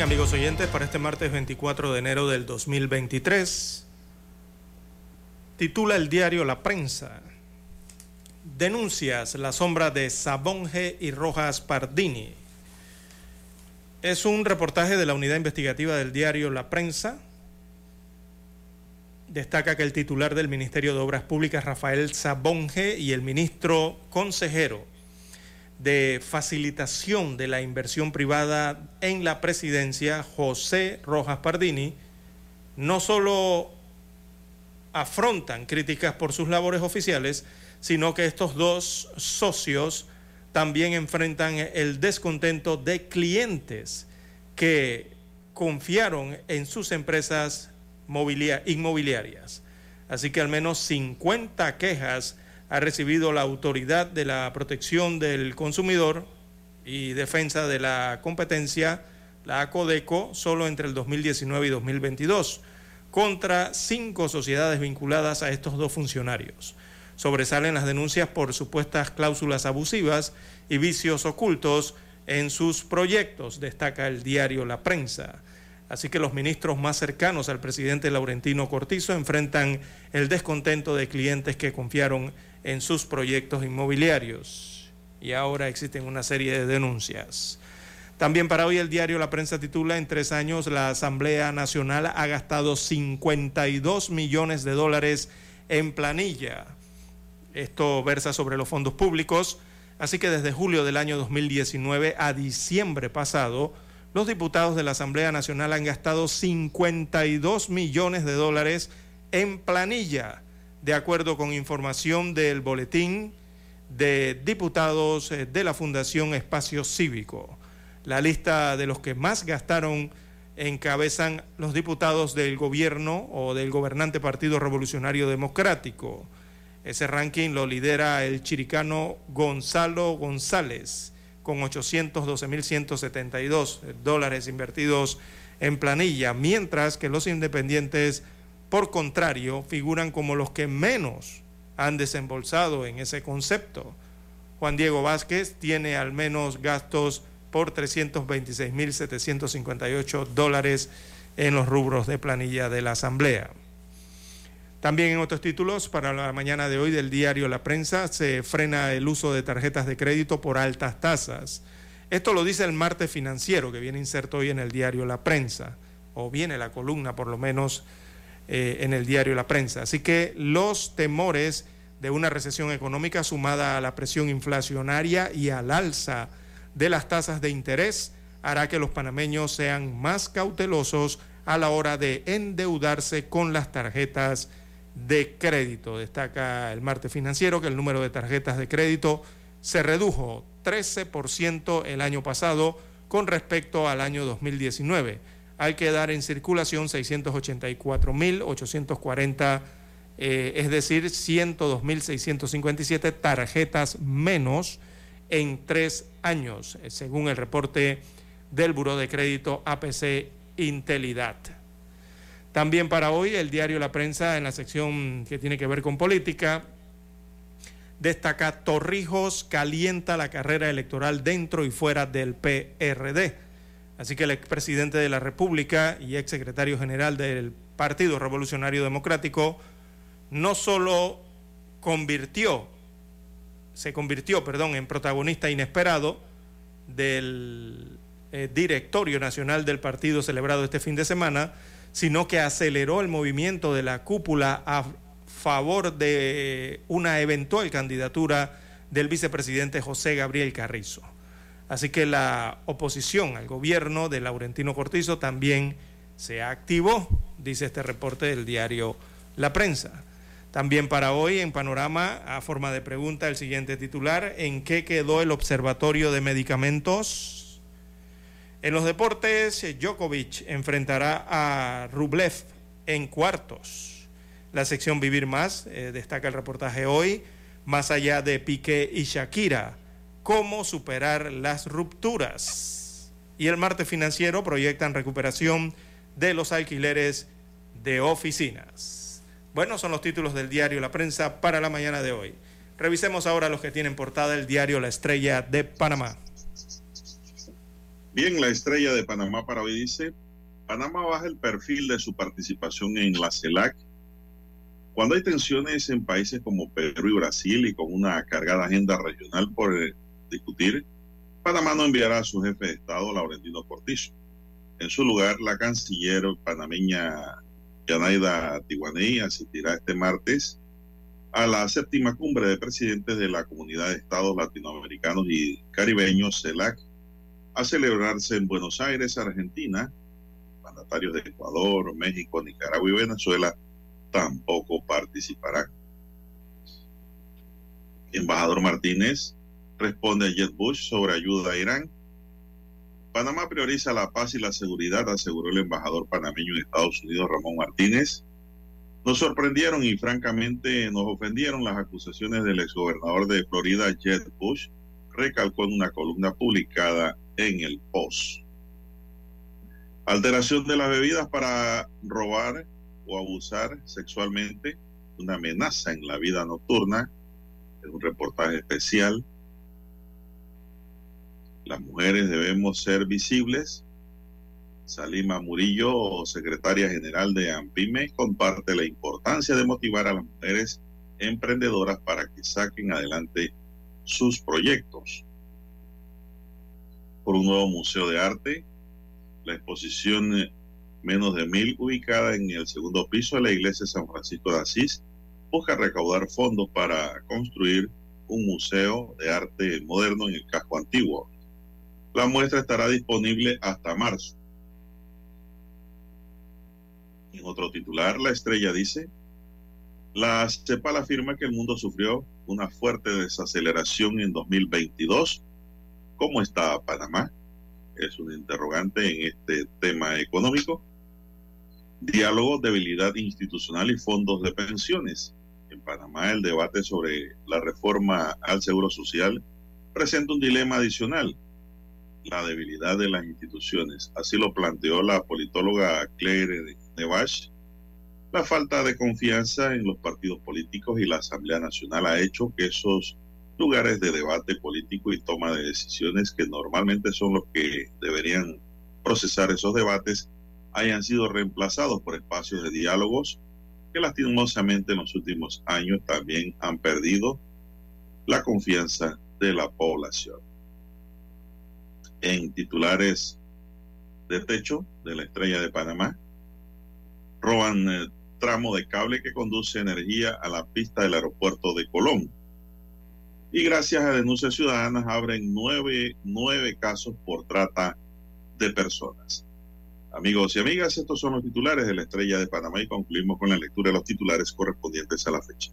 Amigos oyentes, para este martes 24 de enero del 2023, titula el diario La Prensa. Denuncias la sombra de Sabonge y Rojas Pardini. Es un reportaje de la unidad investigativa del diario La Prensa. Destaca que el titular del Ministerio de Obras Públicas, Rafael Sabonge, y el ministro consejero de facilitación de la inversión privada en la presidencia, José Rojas Pardini, no solo afrontan críticas por sus labores oficiales, sino que estos dos socios también enfrentan el descontento de clientes que confiaron en sus empresas inmobiliarias. Así que al menos 50 quejas ha recibido la Autoridad de la Protección del Consumidor y Defensa de la Competencia, la ACODECO, solo entre el 2019 y 2022, contra cinco sociedades vinculadas a estos dos funcionarios. Sobresalen las denuncias por supuestas cláusulas abusivas y vicios ocultos en sus proyectos, destaca el diario La Prensa. Así que los ministros más cercanos al presidente Laurentino Cortizo enfrentan el descontento de clientes que confiaron en sus proyectos inmobiliarios. Y ahora existen una serie de denuncias. También para hoy el diario La Prensa titula, en tres años la Asamblea Nacional ha gastado 52 millones de dólares en planilla. Esto versa sobre los fondos públicos. Así que desde julio del año 2019 a diciembre pasado, los diputados de la Asamblea Nacional han gastado 52 millones de dólares en planilla de acuerdo con información del boletín de diputados eh, de la Fundación Espacio Cívico. La lista de los que más gastaron encabezan los diputados del gobierno o del gobernante Partido Revolucionario Democrático. Ese ranking lo lidera el chiricano Gonzalo González, con 812.172 dólares invertidos en planilla, mientras que los independientes por contrario, figuran como los que menos han desembolsado en ese concepto. Juan Diego Vázquez tiene al menos gastos por 326.758 dólares en los rubros de planilla de la Asamblea. También en otros títulos, para la mañana de hoy del diario La Prensa, se frena el uso de tarjetas de crédito por altas tasas. Esto lo dice el martes financiero, que viene inserto hoy en el diario La Prensa, o viene la columna por lo menos eh, en el diario La Prensa. Así que los temores de una recesión económica sumada a la presión inflacionaria y al alza de las tasas de interés hará que los panameños sean más cautelosos a la hora de endeudarse con las tarjetas de crédito. Destaca el martes financiero que el número de tarjetas de crédito se redujo 13% el año pasado con respecto al año 2019 hay que dar en circulación 684.840, eh, es decir, 102.657 tarjetas menos en tres años, eh, según el reporte del Buró de Crédito APC Intelidad. También para hoy el diario La Prensa, en la sección que tiene que ver con política, destaca Torrijos calienta la carrera electoral dentro y fuera del PRD. Así que el expresidente de la República y exsecretario general del Partido Revolucionario Democrático no solo convirtió, se convirtió, perdón, en protagonista inesperado del eh, directorio nacional del partido celebrado este fin de semana, sino que aceleró el movimiento de la cúpula a favor de una eventual candidatura del vicepresidente José Gabriel Carrizo. Así que la oposición al gobierno de Laurentino Cortizo también se activó, dice este reporte del diario La Prensa. También para hoy en Panorama, a forma de pregunta, el siguiente titular, ¿en qué quedó el Observatorio de Medicamentos? En los deportes, Djokovic enfrentará a Rublev en cuartos. La sección Vivir Más eh, destaca el reportaje hoy, más allá de Piqué y Shakira, cómo superar las rupturas. Y el martes financiero proyectan recuperación de los alquileres de oficinas. Bueno, son los títulos del diario La Prensa para la mañana de hoy. Revisemos ahora los que tienen portada el diario La Estrella de Panamá. Bien, la estrella de Panamá para hoy dice, Panamá baja el perfil de su participación en la CELAC. Cuando hay tensiones en países como Perú y Brasil y con una cargada agenda regional por eh, discutir, Panamá no enviará a su jefe de Estado, Laurentino Cortizo. En su lugar, la canciller panameña Yanaida Tiguaney asistirá este martes a la séptima cumbre de presidentes de la Comunidad de Estados Latinoamericanos y Caribeños, CELAC, a celebrarse en Buenos Aires, Argentina. Mandatarios de Ecuador, México, Nicaragua y Venezuela tampoco participarán. Embajador Martínez responde a Jet Bush sobre ayuda a Irán. Panamá prioriza la paz y la seguridad, aseguró el embajador panameño en Estados Unidos, Ramón Martínez. Nos sorprendieron y francamente nos ofendieron las acusaciones del exgobernador de Florida, Jed Bush, recalcó en una columna publicada en el Post. Alteración de las bebidas para robar o abusar sexualmente, una amenaza en la vida nocturna, es un reportaje especial. Las mujeres debemos ser visibles. Salima Murillo, secretaria general de AMPIME, comparte la importancia de motivar a las mujeres emprendedoras para que saquen adelante sus proyectos. Por un nuevo museo de arte, la exposición Menos de Mil, ubicada en el segundo piso de la iglesia San Francisco de Asís, busca recaudar fondos para construir un museo de arte moderno en el casco antiguo. La muestra estará disponible hasta marzo. En otro titular, la estrella dice, la CEPAL afirma que el mundo sufrió una fuerte desaceleración en 2022. ¿Cómo está Panamá? Es un interrogante en este tema económico. Diálogo, debilidad institucional y fondos de pensiones. En Panamá el debate sobre la reforma al Seguro Social presenta un dilema adicional, la debilidad de las instituciones. Así lo planteó la politóloga Claire Nevache. La falta de confianza en los partidos políticos y la Asamblea Nacional ha hecho que esos lugares de debate político y toma de decisiones que normalmente son los que deberían procesar esos debates hayan sido reemplazados por espacios de diálogos que lastimosamente en los últimos años también han perdido la confianza de la población. En titulares de techo de la estrella de Panamá, roban eh, tramo de cable que conduce energía a la pista del aeropuerto de Colón. Y gracias a denuncias ciudadanas abren nueve, nueve casos por trata de personas. Amigos y amigas, estos son los titulares de la Estrella de Panamá y concluimos con la lectura de los titulares correspondientes a la fecha.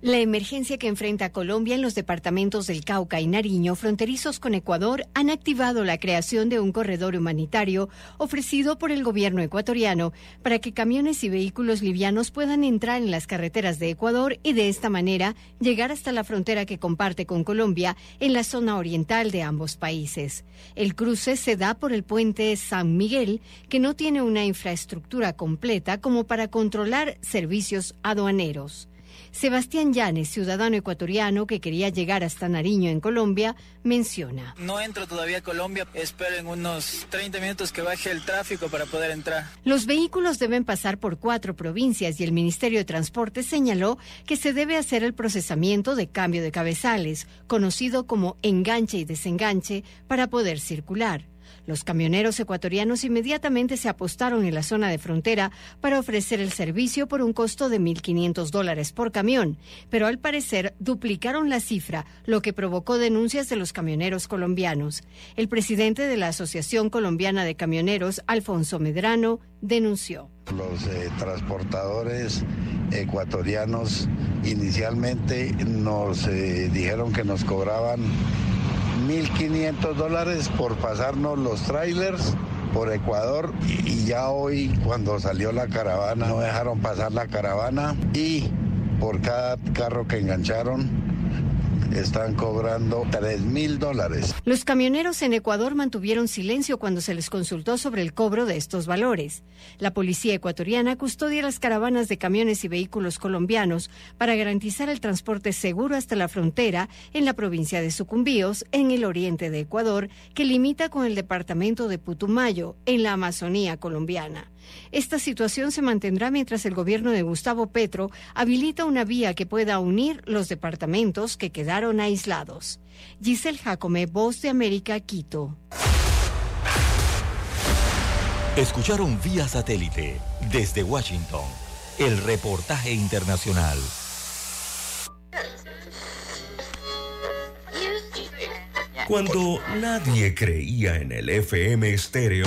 La emergencia que enfrenta Colombia en los departamentos del Cauca y Nariño, fronterizos con Ecuador, han activado la creación de un corredor humanitario ofrecido por el gobierno ecuatoriano para que camiones y vehículos livianos puedan entrar en las carreteras de Ecuador y de esta manera llegar hasta la frontera que comparte con Colombia en la zona oriental de ambos países. El cruce se da por el puente San Miguel, que no tiene una infraestructura completa como para controlar servicios aduaneros. Sebastián Llanes, ciudadano ecuatoriano que quería llegar hasta Nariño en Colombia, menciona. No entro todavía a Colombia, espero en unos 30 minutos que baje el tráfico para poder entrar. Los vehículos deben pasar por cuatro provincias y el Ministerio de Transporte señaló que se debe hacer el procesamiento de cambio de cabezales, conocido como enganche y desenganche, para poder circular. Los camioneros ecuatorianos inmediatamente se apostaron en la zona de frontera para ofrecer el servicio por un costo de 1.500 dólares por camión, pero al parecer duplicaron la cifra, lo que provocó denuncias de los camioneros colombianos. El presidente de la Asociación Colombiana de Camioneros, Alfonso Medrano, denunció. Los eh, transportadores ecuatorianos inicialmente nos eh, dijeron que nos cobraban 1.500 dólares por pasarnos los trailers por Ecuador y ya hoy cuando salió la caravana no dejaron pasar la caravana y por cada carro que engancharon están cobrando 3 mil dólares. Los camioneros en Ecuador mantuvieron silencio cuando se les consultó sobre el cobro de estos valores. La policía ecuatoriana custodia las caravanas de camiones y vehículos colombianos para garantizar el transporte seguro hasta la frontera en la provincia de Sucumbíos, en el oriente de Ecuador, que limita con el departamento de Putumayo, en la Amazonía colombiana. Esta situación se mantendrá mientras el gobierno de Gustavo Petro habilita una vía que pueda unir los departamentos que quedaron aislados. Giselle Jacome, Voz de América, Quito. Escucharon vía satélite desde Washington el reportaje internacional. Cuando nadie creía en el FM estéreo,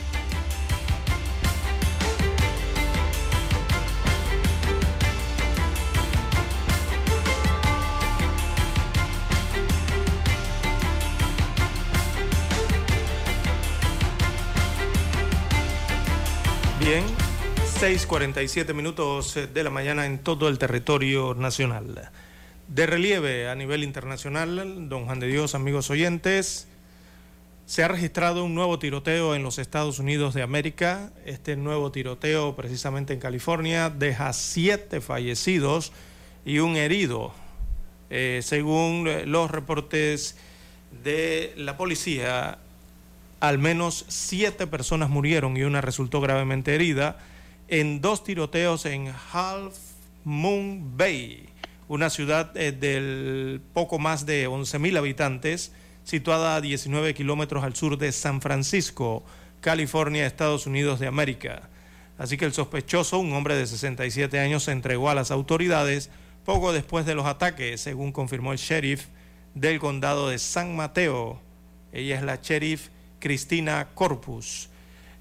6:47 minutos de la mañana en todo el territorio nacional. De relieve a nivel internacional, don Juan de Dios, amigos oyentes, se ha registrado un nuevo tiroteo en los Estados Unidos de América. Este nuevo tiroteo, precisamente en California, deja siete fallecidos y un herido, eh, según los reportes de la policía al menos siete personas murieron y una resultó gravemente herida en dos tiroteos en Half Moon Bay, una ciudad eh, del poco más de 11.000 habitantes, situada a 19 kilómetros al sur de San Francisco, California, Estados Unidos de América. Así que el sospechoso, un hombre de 67 años, se entregó a las autoridades poco después de los ataques, según confirmó el sheriff del condado de San Mateo. Ella es la sheriff Cristina Corpus.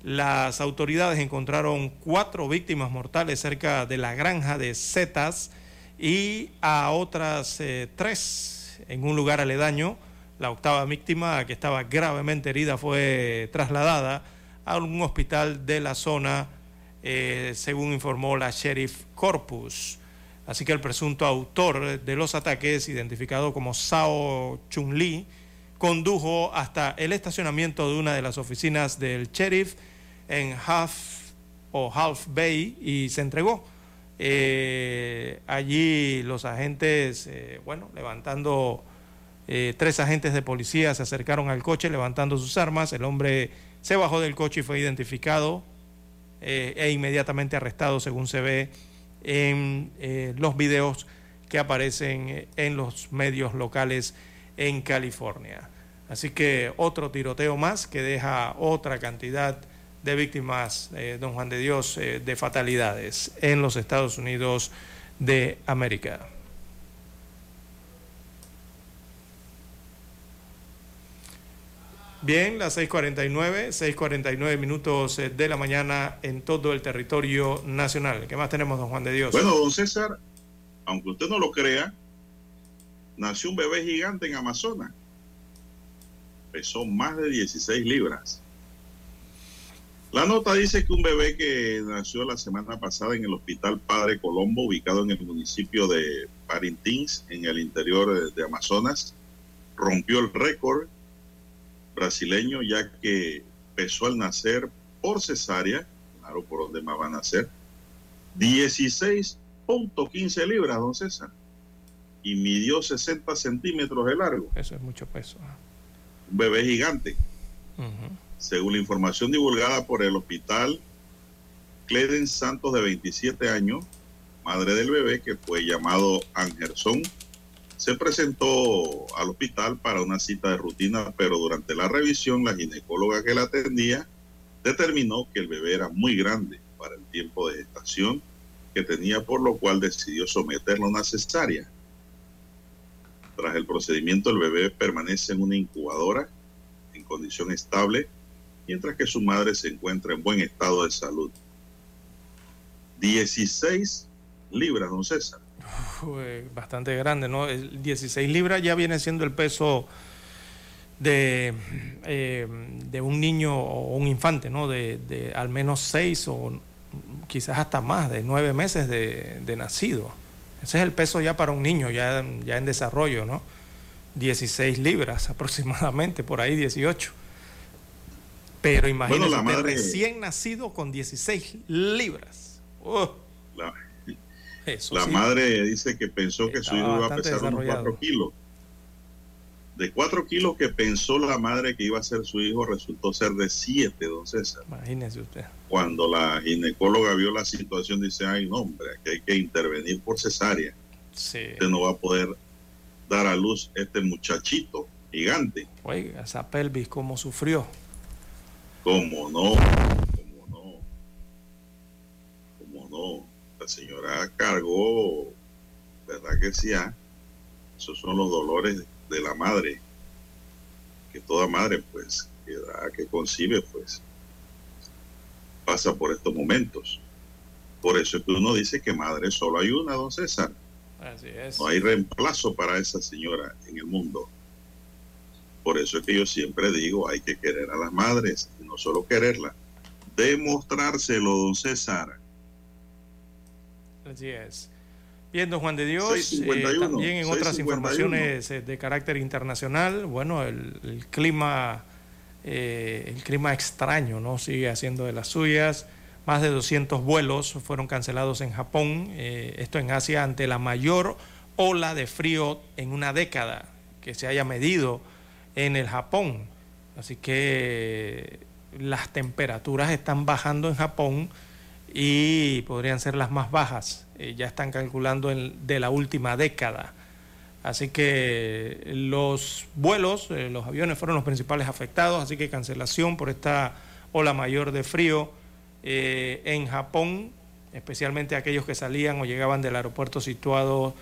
Las autoridades encontraron cuatro víctimas mortales cerca de la granja de Zetas y a otras eh, tres en un lugar aledaño. La octava víctima, que estaba gravemente herida, fue trasladada a un hospital de la zona, eh, según informó la Sheriff Corpus. Así que el presunto autor de los ataques, identificado como Sao Chun Lee, condujo hasta el estacionamiento de una de las oficinas del sheriff en Half o Half Bay y se entregó. Eh, allí los agentes, eh, bueno, levantando, eh, tres agentes de policía se acercaron al coche levantando sus armas. El hombre se bajó del coche y fue identificado e inmediatamente arrestado, según se ve en los videos que aparecen en los medios locales en California. Así que otro tiroteo más que deja otra cantidad de víctimas, eh, don Juan de Dios, eh, de fatalidades en los Estados Unidos de América. Bien, las 6:49, 6:49 minutos eh, de la mañana en todo el territorio nacional. ¿Qué más tenemos, don Juan de Dios? Bueno, don César, aunque usted no lo crea, nació un bebé gigante en Amazonas. Pesó más de 16 libras. La nota dice que un bebé que nació la semana pasada en el Hospital Padre Colombo, ubicado en el municipio de Parintins, en el interior de Amazonas, rompió el récord brasileño ya que pesó al nacer por cesárea, claro, por donde más va a nacer, 16.15 libras, don César, y midió 60 centímetros de largo. Eso es mucho peso. Un bebé gigante. Según la información divulgada por el hospital, Cleden Santos, de 27 años, madre del bebé, que fue llamado Angerson, se presentó al hospital para una cita de rutina, pero durante la revisión la ginecóloga que la atendía determinó que el bebé era muy grande para el tiempo de gestación que tenía, por lo cual decidió someterlo a una cesárea. Tras el procedimiento, el bebé permanece en una incubadora en condición estable, mientras que su madre se encuentra en buen estado de salud. 16 libras, don César. Fue bastante grande, ¿no? El 16 libras ya viene siendo el peso de, eh, de un niño o un infante, ¿no? De, de, al menos 6 o quizás hasta más, de 9 meses de, de, nacido. Ese es el peso ya para un niño, ya, ya en desarrollo, ¿no? 16 libras aproximadamente, por ahí 18. Pero imagínese Bueno, la madre- recién nacido con 16 libras. Oh, La, eso la sí. madre dice que pensó que su hijo iba a pesar unos desarrollado. 4 kilos. De 4 kilos que pensó la madre que iba a ser su hijo, resultó ser de 7, don César. Imagínese usted. Cuando la ginecóloga vio la situación, dice, ay, no, hombre, aquí hay que intervenir por cesárea. Sí. Usted no va a poder dar a luz este muchachito gigante. Oiga, esa pelvis cómo sufrió. ¿Cómo no? ¿Cómo no? ¿Cómo no? La señora cargó, ¿verdad que sí? ah? Esos son los dolores de la madre, que toda madre, pues, que da, que concibe, pues, pasa por estos momentos. Por eso es que uno dice que madre solo hay una, don César. Así es. No hay reemplazo para esa señora en el mundo. Por eso es que yo siempre digo, hay que querer a las madres, no solo quererlas, demostrárselo, don César. Así es. Bien, don Juan de Dios, 651, eh, también en otras 651. informaciones eh, de carácter internacional, bueno, el, el clima, eh, el clima extraño, ¿no? Sigue haciendo de las suyas. Más de 200 vuelos fueron cancelados en Japón, esto en Asia, ante la mayor ola de frío en una década que se haya medido en el Japón. Así que las temperaturas están bajando en Japón y podrían ser las más bajas. Eh, ya están calculando en- de la última década. Así que los vuelos, eh, los aviones fueron los principales afectados, así que cancelación por esta ola mayor de frío eh, en Japón, especialmente aquellos que salían o llegaban del aeropuerto situado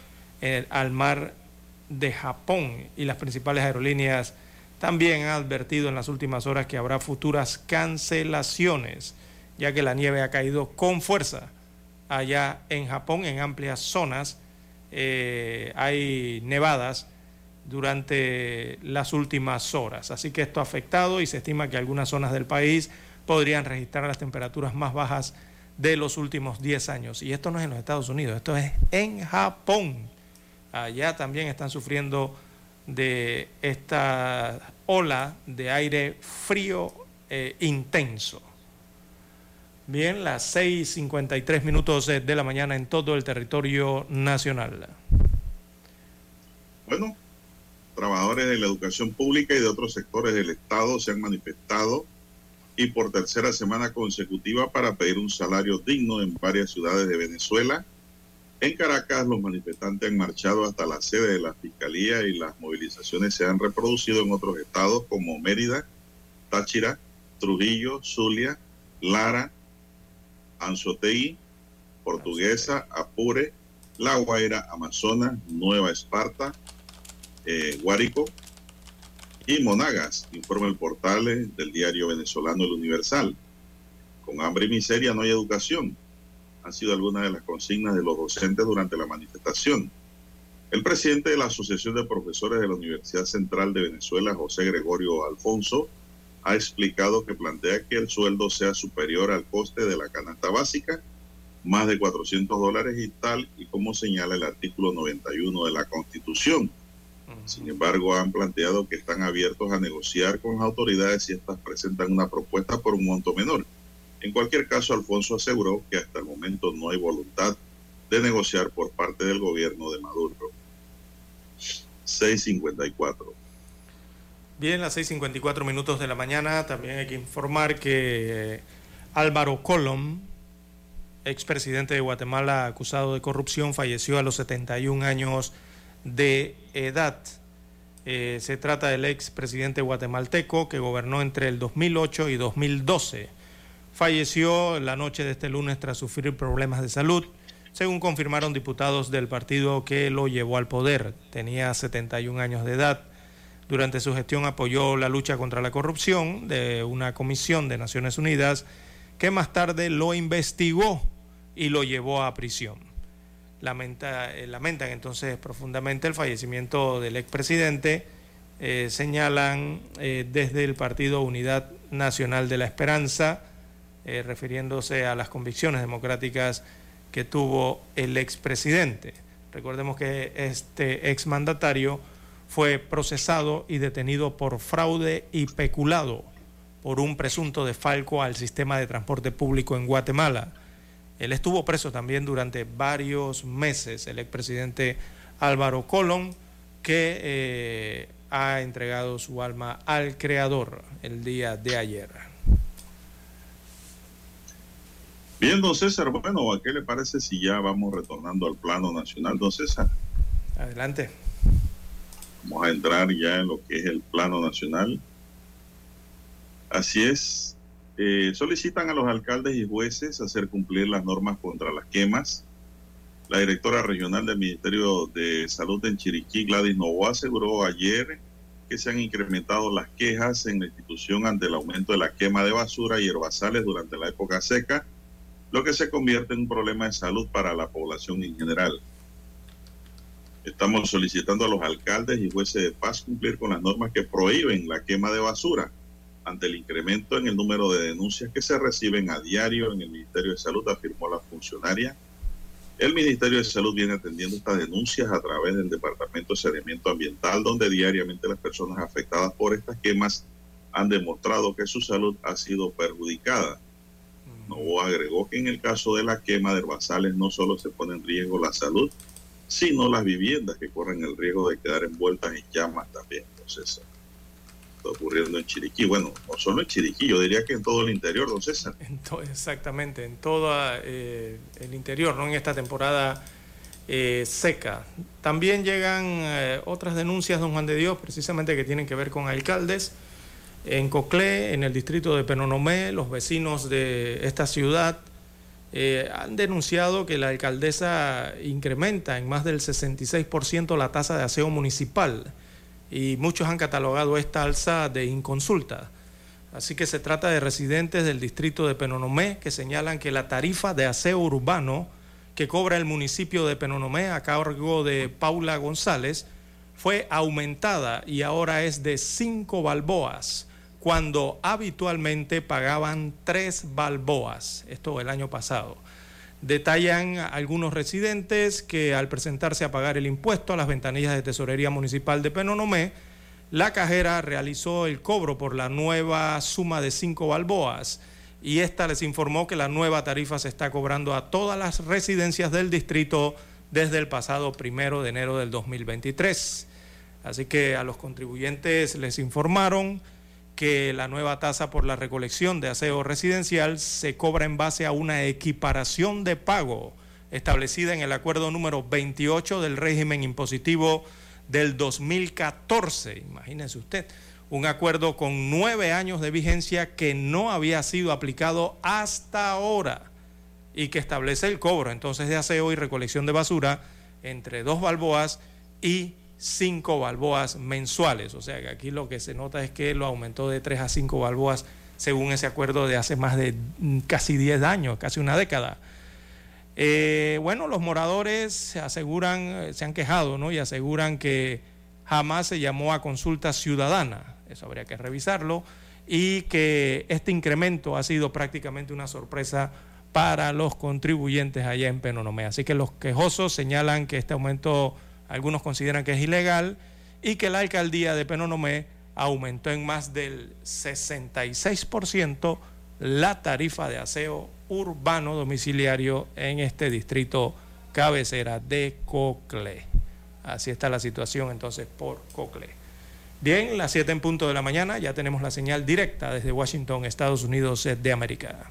al mar de Japón y las principales aerolíneas también han advertido en las últimas horas que habrá futuras cancelaciones, ya que la nieve ha caído con fuerza allá en Japón en amplias zonas eh, hay nevadas durante las últimas horas. Así que esto ha afectado y se estima que algunas zonas del país podrían registrar las temperaturas más bajas de los últimos 10 años. Y esto no es en los Estados Unidos, esto es en Japón. Allá también están sufriendo de esta ola de aire frío eh, intenso. Bien, las 6.53 minutos de la mañana en todo el territorio nacional. Bueno, trabajadores de la educación pública y de otros sectores del Estado se han manifestado y por tercera semana consecutiva para pedir un salario digno en varias ciudades de Venezuela. En Caracas los manifestantes han marchado hasta la sede de la Fiscalía y las movilizaciones se han reproducido en otros estados como Mérida, Táchira, Trujillo, Zulia, Lara, Anzotegui, Portuguesa, Apure, La Guaira, Amazonas, Nueva Esparta, eh, Guárico y Monagas, informa el portal del diario venezolano El Universal. Con hambre y miseria no hay educación. Han sido algunas de las consignas de los docentes durante la manifestación. El presidente de la Asociación de Profesores de la Universidad Central de Venezuela, José Gregorio Alfonso, ha explicado que plantea que el sueldo sea superior al coste de la canasta básica, más de 400 dólares y tal, y como señala el artículo 91 de la Constitución. Sin embargo, han planteado que están abiertos a negociar con las autoridades si estas presentan una propuesta por un monto menor. En cualquier caso, Alfonso aseguró que hasta el momento no hay voluntad de negociar por parte del gobierno de Maduro. 654. Bien, las 6.54 minutos de la mañana. También hay que informar que eh, Álvaro Colom, expresidente de Guatemala acusado de corrupción, falleció a los 71 años de edad. Eh, se trata del expresidente guatemalteco que gobernó entre el 2008 y 2012. Falleció la noche de este lunes tras sufrir problemas de salud, según confirmaron diputados del partido que lo llevó al poder. Tenía 71 años de edad. Durante su gestión apoyó la lucha contra la corrupción de una comisión de Naciones Unidas que más tarde lo investigó y lo llevó a prisión. Lamenta, eh, lamentan entonces profundamente el fallecimiento del expresidente. Eh, señalan eh, desde el Partido Unidad Nacional de la Esperanza, refiriéndose a las convicciones democráticas que tuvo el expresidente. Recordemos que este exmandatario fue procesado y detenido por fraude y peculado por un presunto defalco al sistema de transporte público en Guatemala. Él estuvo preso también durante varios meses, el expresidente Álvaro Colón, que eh, ha entregado su alma al Creador el día de ayer. Bien, don César, bueno, ¿a qué le parece si ya vamos retornando al plano nacional, don César? Adelante. Vamos a entrar ya en lo que es el plano nacional. Así es, eh, solicitan a los alcaldes y jueces hacer cumplir las normas contra las quemas. La directora regional del Ministerio de Salud en Chiriquí, Gladys Novoa, aseguró ayer que se han incrementado las quejas en la institución ante el aumento de la quema de basura y herbazales durante la época seca, lo que se convierte en un problema de salud para la población en general. Estamos solicitando a los alcaldes y jueces de paz cumplir con las normas que prohíben la quema de basura ante el incremento en el número de denuncias que se reciben a diario en el Ministerio de Salud, afirmó la funcionaria. El Ministerio de Salud viene atendiendo estas denuncias a través del Departamento de Saneamiento Ambiental, donde diariamente las personas afectadas por estas quemas han demostrado que su salud ha sido perjudicada. Agregó que en el caso de la quema de herbazales no solo se pone en riesgo la salud, sino las viviendas que corren el riesgo de quedar envueltas en llamas también. Entonces, ocurriendo en Chiriquí. Bueno, no solo en Chiriquí, yo diría que en todo el interior, don César. exactamente, en todo eh, el interior, no en esta temporada eh, seca. También llegan eh, otras denuncias, don Juan de Dios, precisamente que tienen que ver con alcaldes. En Coclé, en el distrito de Penonomé, los vecinos de esta ciudad han denunciado que la alcaldesa incrementa en más del 66% la tasa de aseo municipal y muchos han catalogado esta alza de inconsulta. Así que se trata de residentes del distrito de Penonomé que señalan que la tarifa de aseo urbano que cobra el municipio de Penonomé a cargo de Paula González fue aumentada y ahora es de 5 balboas, cuando habitualmente pagaban 3 balboas, esto el año pasado. Detallan algunos residentes que al presentarse a pagar el impuesto a las ventanillas de Tesorería Municipal de Penonomé, la cajera realizó el cobro por la nueva suma de 5 balboas y esta les informó que la nueva tarifa se está cobrando a todas las residencias del distrito desde el pasado primero de enero del 2023. Así que a los contribuyentes les informaron que la nueva tasa por la recolección de aseo residencial se cobra en base a una equiparación de pago establecida en el acuerdo número 28 del régimen impositivo del 2014. Imagínense usted, un acuerdo con nueve años de vigencia que no había sido aplicado hasta ahora y que establece el cobro entonces de aseo y recolección de basura entre dos balboas y cinco balboas mensuales. O sea que aquí lo que se nota es que lo aumentó de tres a cinco balboas según ese acuerdo de hace más de casi 10 años, casi una década. Eh, bueno, los moradores se aseguran, eh, se han quejado, ¿no? Y aseguran que jamás se llamó a consulta ciudadana, eso habría que revisarlo, y que este incremento ha sido prácticamente una sorpresa para los contribuyentes allá en Penonomé. Así que los quejosos señalan que este aumento algunos consideran que es ilegal y que la alcaldía de Penonomé aumentó en más del 66% la tarifa de aseo urbano domiciliario en este distrito cabecera de Cocle. Así está la situación entonces por Cocle. Bien, las 7 en punto de la mañana, ya tenemos la señal directa desde Washington, Estados Unidos de América.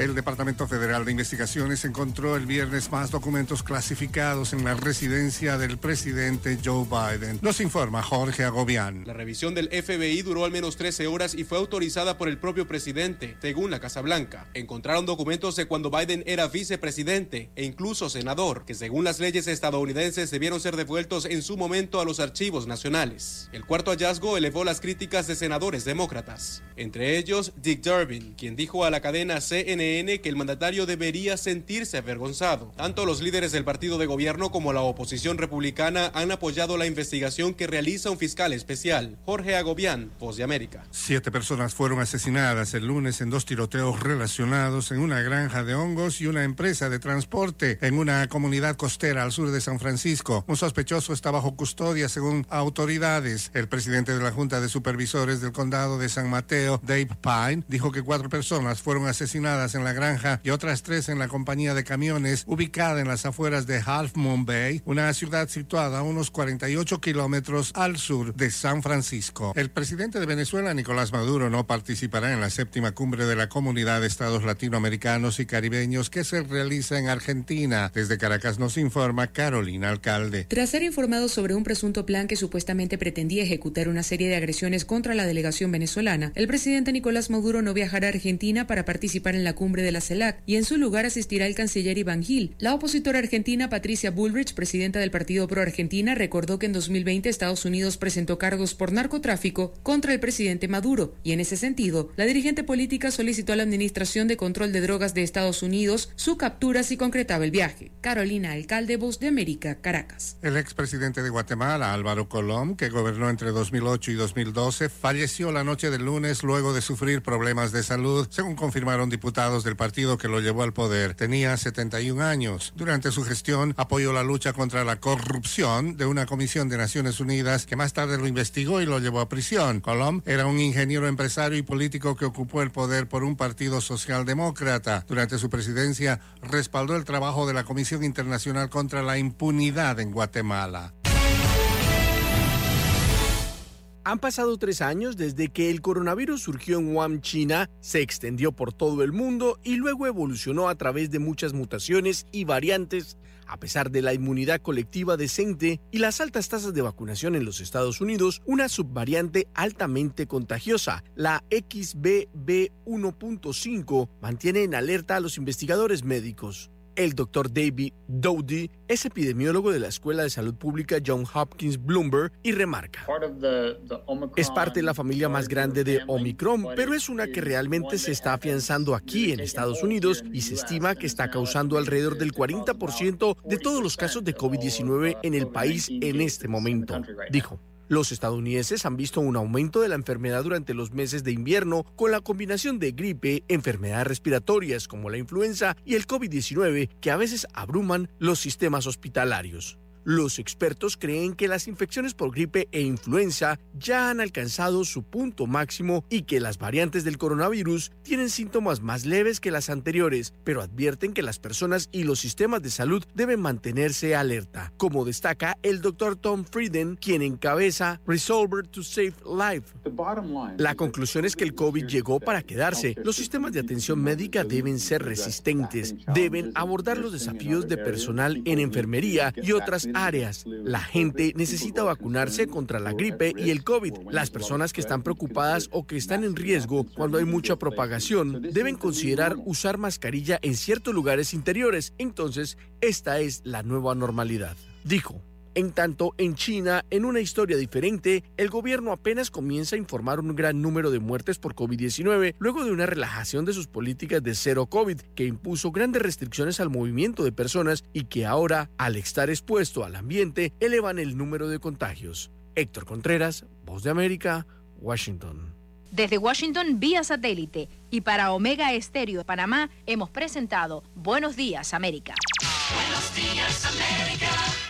El Departamento Federal de Investigaciones encontró el viernes más documentos clasificados en la residencia del presidente Joe Biden. Nos informa Jorge Agobián. La revisión del FBI duró al menos 13 horas y fue autorizada por el propio presidente, según la Casa Blanca. Encontraron documentos de cuando Biden era vicepresidente e incluso senador, que según las leyes estadounidenses debieron ser devueltos en su momento a los archivos nacionales. El cuarto hallazgo elevó las críticas de senadores demócratas, entre ellos Dick Durbin, quien dijo a la cadena CNN que el mandatario debería sentirse avergonzado. Tanto los líderes del partido de gobierno como la oposición republicana han apoyado la investigación que realiza un fiscal especial, Jorge Agobián, Voz de América. Siete personas fueron asesinadas el lunes en dos tiroteos relacionados en una granja de hongos y una empresa de transporte en una comunidad costera al sur de San Francisco. Un sospechoso está bajo custodia según autoridades. El presidente de la Junta de Supervisores del Condado de San Mateo, Dave Pine, dijo que cuatro personas fueron asesinadas en la granja y otras tres en la compañía de camiones ubicada en las afueras de Half Moon Bay, una ciudad situada a unos 48 kilómetros al sur de San Francisco. El presidente de Venezuela, Nicolás Maduro, no participará en la séptima cumbre de la Comunidad de Estados Latinoamericanos y Caribeños que se realiza en Argentina. Desde Caracas nos informa Carolina Alcalde. Tras ser informado sobre un presunto plan que supuestamente pretendía ejecutar una serie de agresiones contra la delegación venezolana, el presidente Nicolás Maduro no viajará a Argentina para participar en la cumbre de la CELAC y en su lugar asistirá el canciller Iván Gil. La opositora argentina Patricia Bullrich, presidenta del Partido Pro Argentina, recordó que en 2020 Estados Unidos presentó cargos por narcotráfico contra el presidente Maduro y en ese sentido, la dirigente política solicitó a la Administración de Control de Drogas de Estados Unidos su captura si concretaba el viaje. Carolina Alcalde, Voz de América, Caracas. El expresidente de Guatemala, Álvaro Colom, que gobernó entre 2008 y 2012, falleció la noche del lunes luego de sufrir problemas de salud, según confirmaron diputados del partido que lo llevó al poder. Tenía 71 años. Durante su gestión apoyó la lucha contra la corrupción de una comisión de Naciones Unidas que más tarde lo investigó y lo llevó a prisión. Colom era un ingeniero empresario y político que ocupó el poder por un partido socialdemócrata. Durante su presidencia respaldó el trabajo de la Comisión Internacional contra la Impunidad en Guatemala. Han pasado tres años desde que el coronavirus surgió en Wuhan, China, se extendió por todo el mundo y luego evolucionó a través de muchas mutaciones y variantes. A pesar de la inmunidad colectiva decente y las altas tasas de vacunación en los Estados Unidos, una subvariante altamente contagiosa, la XBB1.5, mantiene en alerta a los investigadores médicos. El doctor David Dowdy es epidemiólogo de la Escuela de Salud Pública John Hopkins Bloomberg y remarca. Es parte de la familia más grande de Omicron, pero es una que realmente se está afianzando aquí en Estados Unidos y se estima que está causando alrededor del 40% de todos los casos de COVID-19 en el país en este momento, dijo. Los estadounidenses han visto un aumento de la enfermedad durante los meses de invierno con la combinación de gripe, enfermedades respiratorias como la influenza y el COVID-19 que a veces abruman los sistemas hospitalarios. Los expertos creen que las infecciones por gripe e influenza ya han alcanzado su punto máximo y que las variantes del coronavirus tienen síntomas más leves que las anteriores, pero advierten que las personas y los sistemas de salud deben mantenerse alerta, como destaca el doctor Tom Frieden, quien encabeza Resolver to Save Life. La conclusión es que el COVID llegó para quedarse. Los sistemas de atención médica deben ser resistentes, deben abordar los desafíos de personal en enfermería y otras áreas. La gente necesita vacunarse contra la gripe y el COVID. Las personas que están preocupadas o que están en riesgo cuando hay mucha propagación deben considerar usar mascarilla en ciertos lugares interiores. Entonces, esta es la nueva normalidad, dijo. En tanto, en China, en una historia diferente, el gobierno apenas comienza a informar un gran número de muertes por COVID-19 luego de una relajación de sus políticas de cero COVID que impuso grandes restricciones al movimiento de personas y que ahora, al estar expuesto al ambiente, elevan el número de contagios. Héctor Contreras, Voz de América, Washington. Desde Washington vía satélite y para Omega Estéreo de Panamá hemos presentado Buenos Días América. Buenos días, América.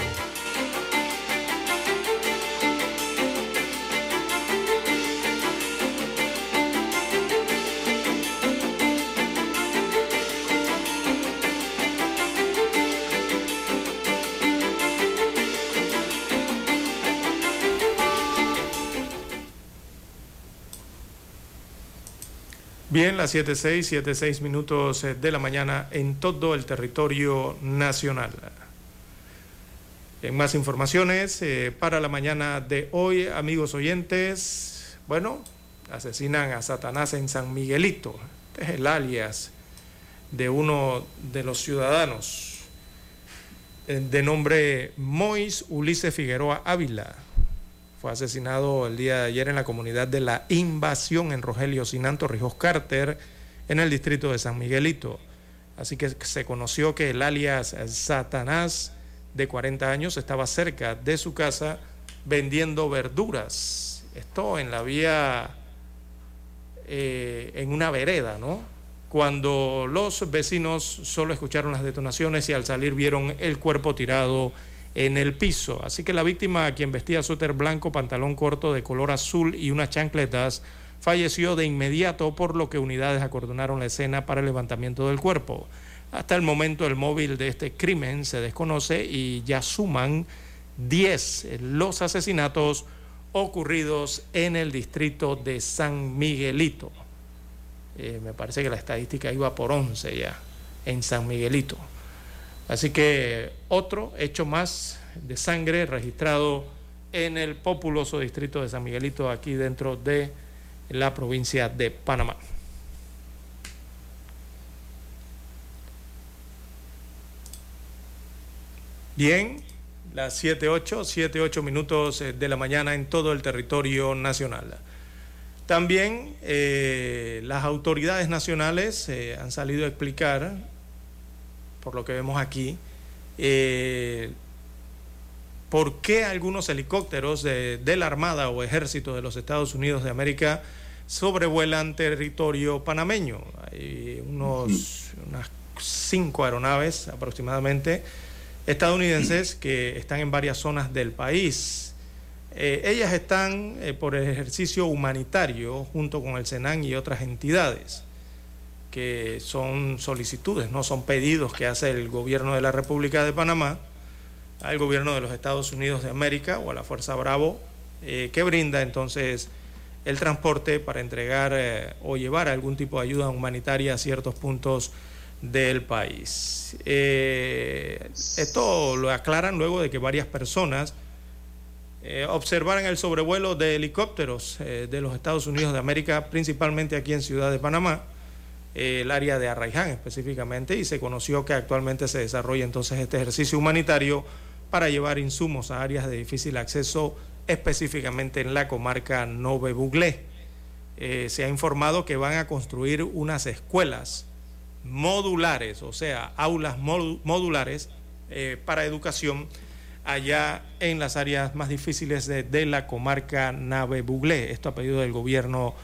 Bien, las 7.6, 7.6 minutos eh, de la mañana en todo el territorio nacional. En más informaciones eh, para la mañana de hoy, amigos oyentes, bueno, asesinan a Satanás en San Miguelito. Este es el alias de uno de los ciudadanos eh, de nombre Mois Ulises Figueroa Ávila. Fue asesinado el día de ayer en la comunidad de la Invasión en Rogelio Sinanto, Rijos Carter, en el distrito de San Miguelito. Así que se conoció que el alias Satanás, de 40 años, estaba cerca de su casa vendiendo verduras. Esto en la vía, eh, en una vereda, ¿no? Cuando los vecinos solo escucharon las detonaciones y al salir vieron el cuerpo tirado en el piso. Así que la víctima, quien vestía suéter blanco, pantalón corto de color azul y unas chancletas, falleció de inmediato, por lo que unidades acordonaron la escena para el levantamiento del cuerpo. Hasta el momento el móvil de este crimen se desconoce y ya suman 10 los asesinatos ocurridos en el distrito de San Miguelito. Eh, me parece que la estadística iba por 11 ya en San Miguelito. Así que otro hecho más de sangre registrado en el populoso distrito de San Miguelito, aquí dentro de la provincia de Panamá. Bien, las 7, 8, 7, 8 minutos eh, de la mañana en todo el territorio nacional. También eh, las autoridades nacionales eh, han salido a explicar, por lo que vemos aquí, por qué algunos helicópteros de, de, la Armada o Ejército de los Estados Unidos de América sobrevuelan territorio panameño. Hay unos, unas cinco aeronaves aproximadamente estadounidenses que están en varias zonas del país. Eh, ellas están eh, por el ejercicio humanitario junto con el Senan y otras entidades que son solicitudes, no son pedidos que hace el gobierno de la República de Panamá al gobierno de los Estados Unidos de América o a la Fuerza Bravo, eh, que brinda entonces el transporte para entregar eh, o llevar algún tipo de ayuda humanitaria a ciertos puntos del país. Eh, esto lo aclaran luego de que varias personas observaran el sobrevuelo de helicópteros de los Estados Unidos de América, principalmente aquí en Ciudad de Panamá, eh, el área de Arraiján específicamente, y se conoció que actualmente se desarrolla entonces este ejercicio humanitario para llevar insumos a áreas de difícil acceso, específicamente en la comarca Nove Buglé. se ha informado que van a construir unas escuelas modulares, o sea, aulas modulares eh, para educación allá en las áreas más difíciles de, la comarca Nave Buglé. Esto a pedido del gobierno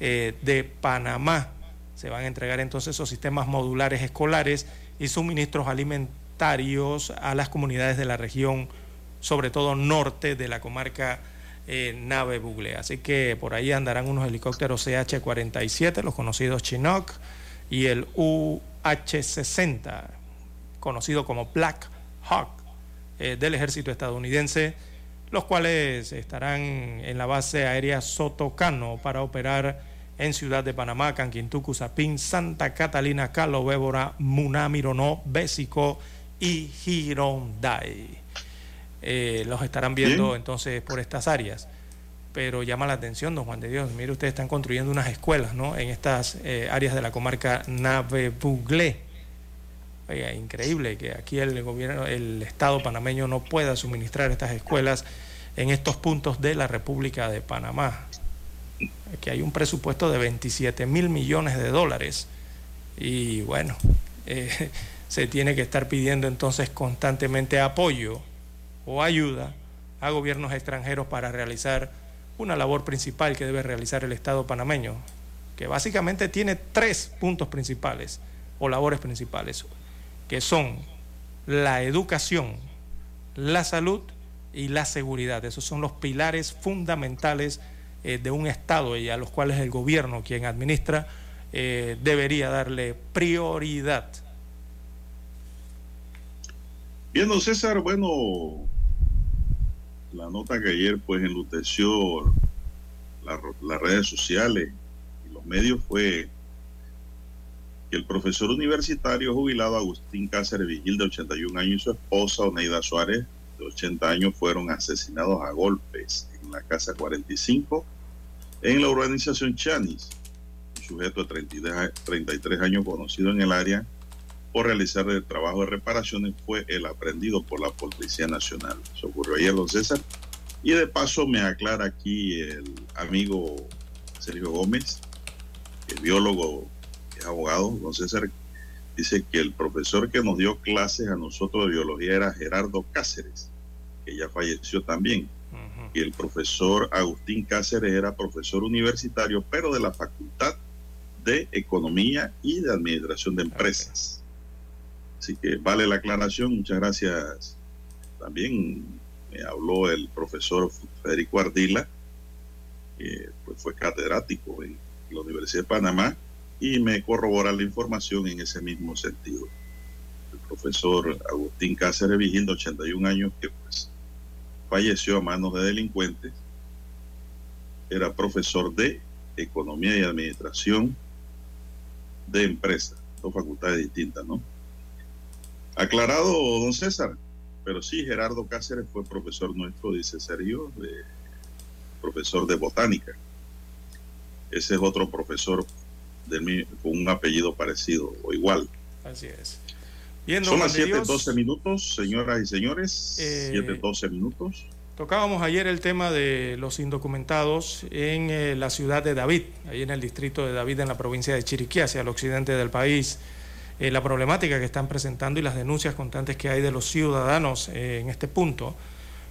eh, de Panamá. Se van a entregar entonces esos sistemas modulares escolares y suministros alimentarios a las comunidades de la región, sobre todo norte de la comarca eh, Nave Buglé. Así que por ahí andarán unos helicópteros CH-47, los conocidos Chinook y el UH-60, conocido como Black Hawk, eh, del ejército estadounidense, los cuales estarán en la base aérea Sotocano para operar en Ciudad de Panamá, Canquintucu, Sapín, Santa Catalina, Calo, Bébora, Munamironó, Bésico y Girondai. Eh, los estarán viendo Bien. entonces por estas áreas pero llama la atención, don Juan de Dios. Mire, ustedes están construyendo unas escuelas, ¿no? En estas eh, áreas de la comarca Nave Buglé. Oiga, increíble que aquí el gobierno, el Estado panameño no pueda suministrar estas escuelas en estos puntos de la República de Panamá. Aquí hay un presupuesto de 27 mil millones de dólares y bueno, eh, se tiene que estar pidiendo entonces constantemente apoyo o ayuda a gobiernos extranjeros para realizar una labor principal que debe realizar el Estado panameño, que básicamente tiene tres puntos principales o labores principales, que son la educación, la salud y la seguridad. Esos son los pilares fundamentales eh, de un Estado y a los cuales el gobierno, quien administra, eh, debería darle prioridad. Bien, don César, bueno, la nota que ayer pues enluteció la- las redes sociales y los medios fue que el profesor universitario jubilado Agustín Cáceres Vigil de 81 años y su esposa Oneida Suárez de 80 años fueron asesinados a golpes en la casa 45 en la urbanización Chanis. Un sujeto de 33 a- 33 años conocido en el área por realizar el trabajo de reparaciones fue el aprendido por la Policía Nacional. Eso ocurrió ayer, don César. Y de paso me aclara aquí el amigo Sergio Gómez, es biólogo, es abogado, don César, dice que el profesor que nos dio clases a nosotros de biología era Gerardo Cáceres, que ya falleció también. Y el profesor Agustín Cáceres era profesor universitario, pero de la Facultad de Economía y de Administración de Empresas. Así que vale la aclaración, muchas gracias. También me habló el profesor Federico Ardila, que pues, fue catedrático en la Universidad de Panamá, y me corrobora la información en ese mismo sentido. El profesor Agustín Cáceres Vigil, de 81 años, que pues falleció a manos de delincuentes, era profesor de Economía y Administración de empresa, dos facultades distintas, ¿no? Aclarado, don César, pero sí, Gerardo Cáceres fue profesor nuestro, dice Sergio, de, profesor de botánica. Ese es otro profesor de, con un apellido parecido o igual. Así es. Son las 7:12 minutos, señoras y señores. Eh, 7:12 minutos. Tocábamos ayer el tema de los indocumentados en eh, la ciudad de David, ahí en el distrito de David, en la provincia de Chiriquí, hacia el occidente del país. Eh, la problemática que están presentando y las denuncias constantes que hay de los ciudadanos eh, en este punto.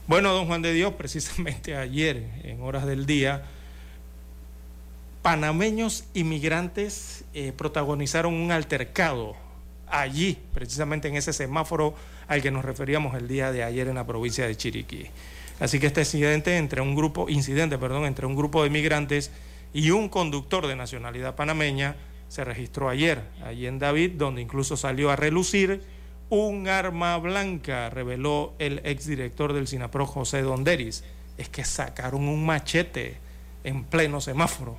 Bueno, don Juan de Dios, precisamente ayer, en horas del día, panameños inmigrantes protagonizaron un altercado allí, precisamente en ese semáforo al que nos referíamos el día de ayer en la provincia de Chiriquí. Así que este incidente entre un grupo, incidente, perdón, entre un grupo de inmigrantes y un conductor de nacionalidad panameña se registró ayer, allí en David, donde incluso salió a relucir un arma blanca, reveló el exdirector del SINAPRO, José Donderis. Es que sacaron un machete en pleno semáforo.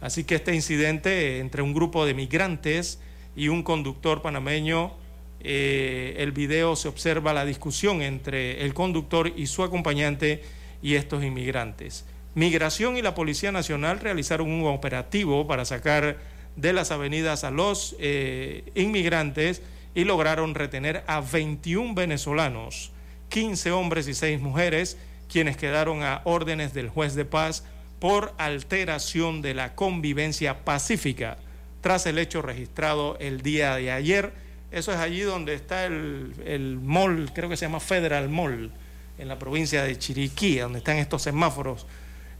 Así que este incidente entre un grupo de migrantes y un conductor panameño, eh, el video se observa la discusión entre el conductor y su acompañante y estos inmigrantes. Migración y la Policía Nacional realizaron un operativo para sacar de las avenidas a los eh, inmigrantes y lograron retener a 21 venezolanos, 15 hombres y 6 mujeres, quienes quedaron a órdenes del juez de paz por alteración de la convivencia pacífica tras el hecho registrado el día de ayer. Eso es allí donde está el, el mall, creo que se llama Federal Mall, en la provincia de Chiriquí, donde están estos semáforos.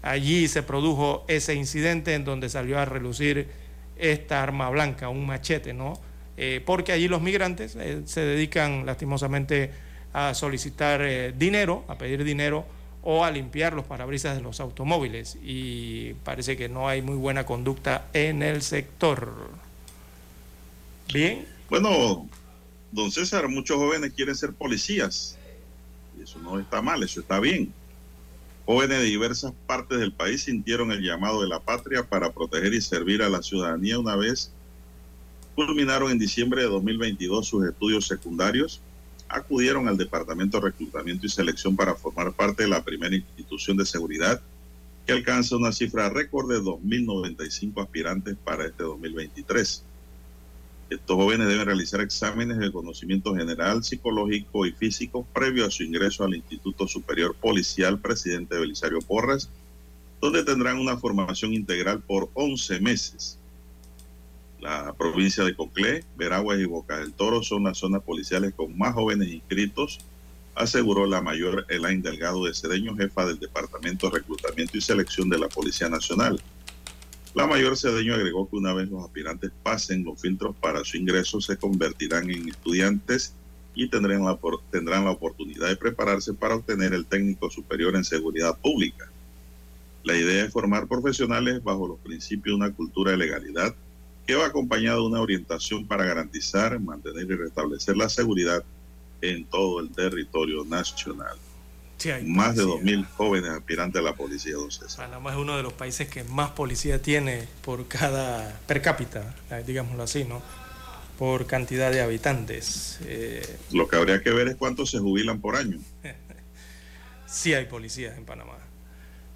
Allí se produjo ese incidente en donde salió a relucir esta arma blanca, un machete, ¿no? Eh, porque allí los migrantes eh, se dedican lastimosamente a solicitar eh, dinero, a pedir dinero o a limpiar los parabrisas de los automóviles y parece que no hay muy buena conducta en el sector. Bien. Bueno, don César, muchos jóvenes quieren ser policías y eso no está mal, eso está bien. Jóvenes de diversas partes del país sintieron el llamado de la patria para proteger y servir a la ciudadanía una vez culminaron en diciembre de 2022 sus estudios secundarios, acudieron al Departamento de Reclutamiento y Selección para formar parte de la primera institución de seguridad que alcanza una cifra récord de 2.095 aspirantes para este 2023. Estos jóvenes deben realizar exámenes de conocimiento general, psicológico y físico previo a su ingreso al Instituto Superior Policial Presidente Belisario Porras, donde tendrán una formación integral por 11 meses. La provincia de Coclé, Veraguas y Boca del Toro son las zonas policiales con más jóvenes inscritos, aseguró la mayor Elaine Delgado de Cedeño, jefa del Departamento de Reclutamiento y Selección de la Policía Nacional. La mayor Cedeño agregó que una vez los aspirantes pasen los filtros para su ingreso, se convertirán en estudiantes y tendrán la, tendrán la oportunidad de prepararse para obtener el técnico superior en seguridad pública. La idea es formar profesionales bajo los principios de una cultura de legalidad que va acompañado de una orientación para garantizar, mantener y restablecer la seguridad en todo el territorio nacional. Sí, hay más de policía. 2.000 jóvenes aspirantes a la policía, don César. Panamá es uno de los países que más policía tiene por cada per cápita, eh, digámoslo así, ¿no? Por cantidad de habitantes. Eh, Lo que habría que ver es cuántos se jubilan por año. sí hay policías en Panamá.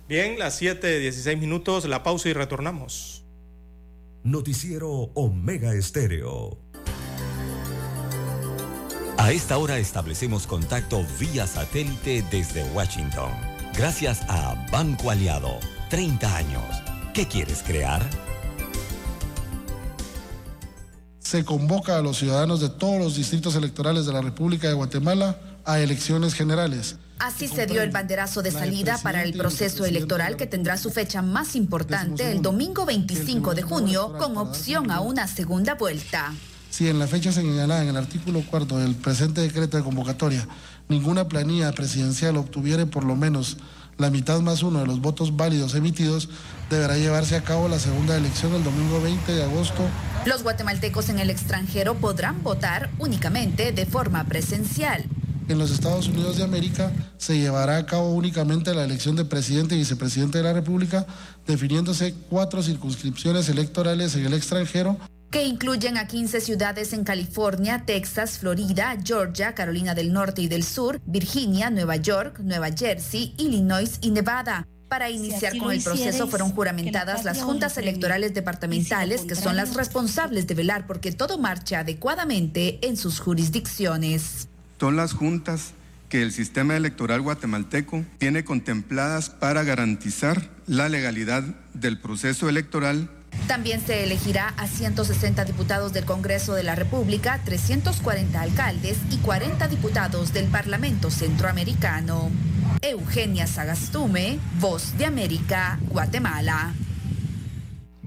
Bien, las 7, 16 minutos, la pausa y retornamos. Noticiero Omega Estéreo. A esta hora establecemos contacto vía satélite desde Washington. Gracias a Banco Aliado. 30 años. ¿Qué quieres crear? se convoca a los ciudadanos de todos los distritos electorales de la República de Guatemala a elecciones generales. Así se dio el banderazo de salida para el proceso electoral que tendrá su fecha más importante el domingo 25 de junio con opción a una segunda vuelta. Si en la fecha señalada en el artículo cuarto del presente decreto de convocatoria ninguna planilla presidencial obtuviere por lo menos la mitad más uno de los votos válidos emitidos, deberá llevarse a cabo la segunda elección el domingo 20 de agosto. Los guatemaltecos en el extranjero podrán votar únicamente de forma presencial. En los Estados Unidos de América se llevará a cabo únicamente la elección de presidente y vicepresidente de la República, definiéndose cuatro circunscripciones electorales en el extranjero que incluyen a 15 ciudades en California, Texas, Florida, Georgia, Carolina del Norte y del Sur, Virginia, Nueva York, Nueva Jersey, Illinois y Nevada. Para iniciar con el proceso fueron juramentadas las juntas electorales departamentales, que son las responsables de velar porque todo marche adecuadamente en sus jurisdicciones. Son las juntas que el sistema electoral guatemalteco tiene contempladas para garantizar la legalidad del proceso electoral también se elegirá a 160 diputados del Congreso de la República, 340 alcaldes y 40 diputados del Parlamento Centroamericano. Eugenia Sagastume, Voz de América, Guatemala.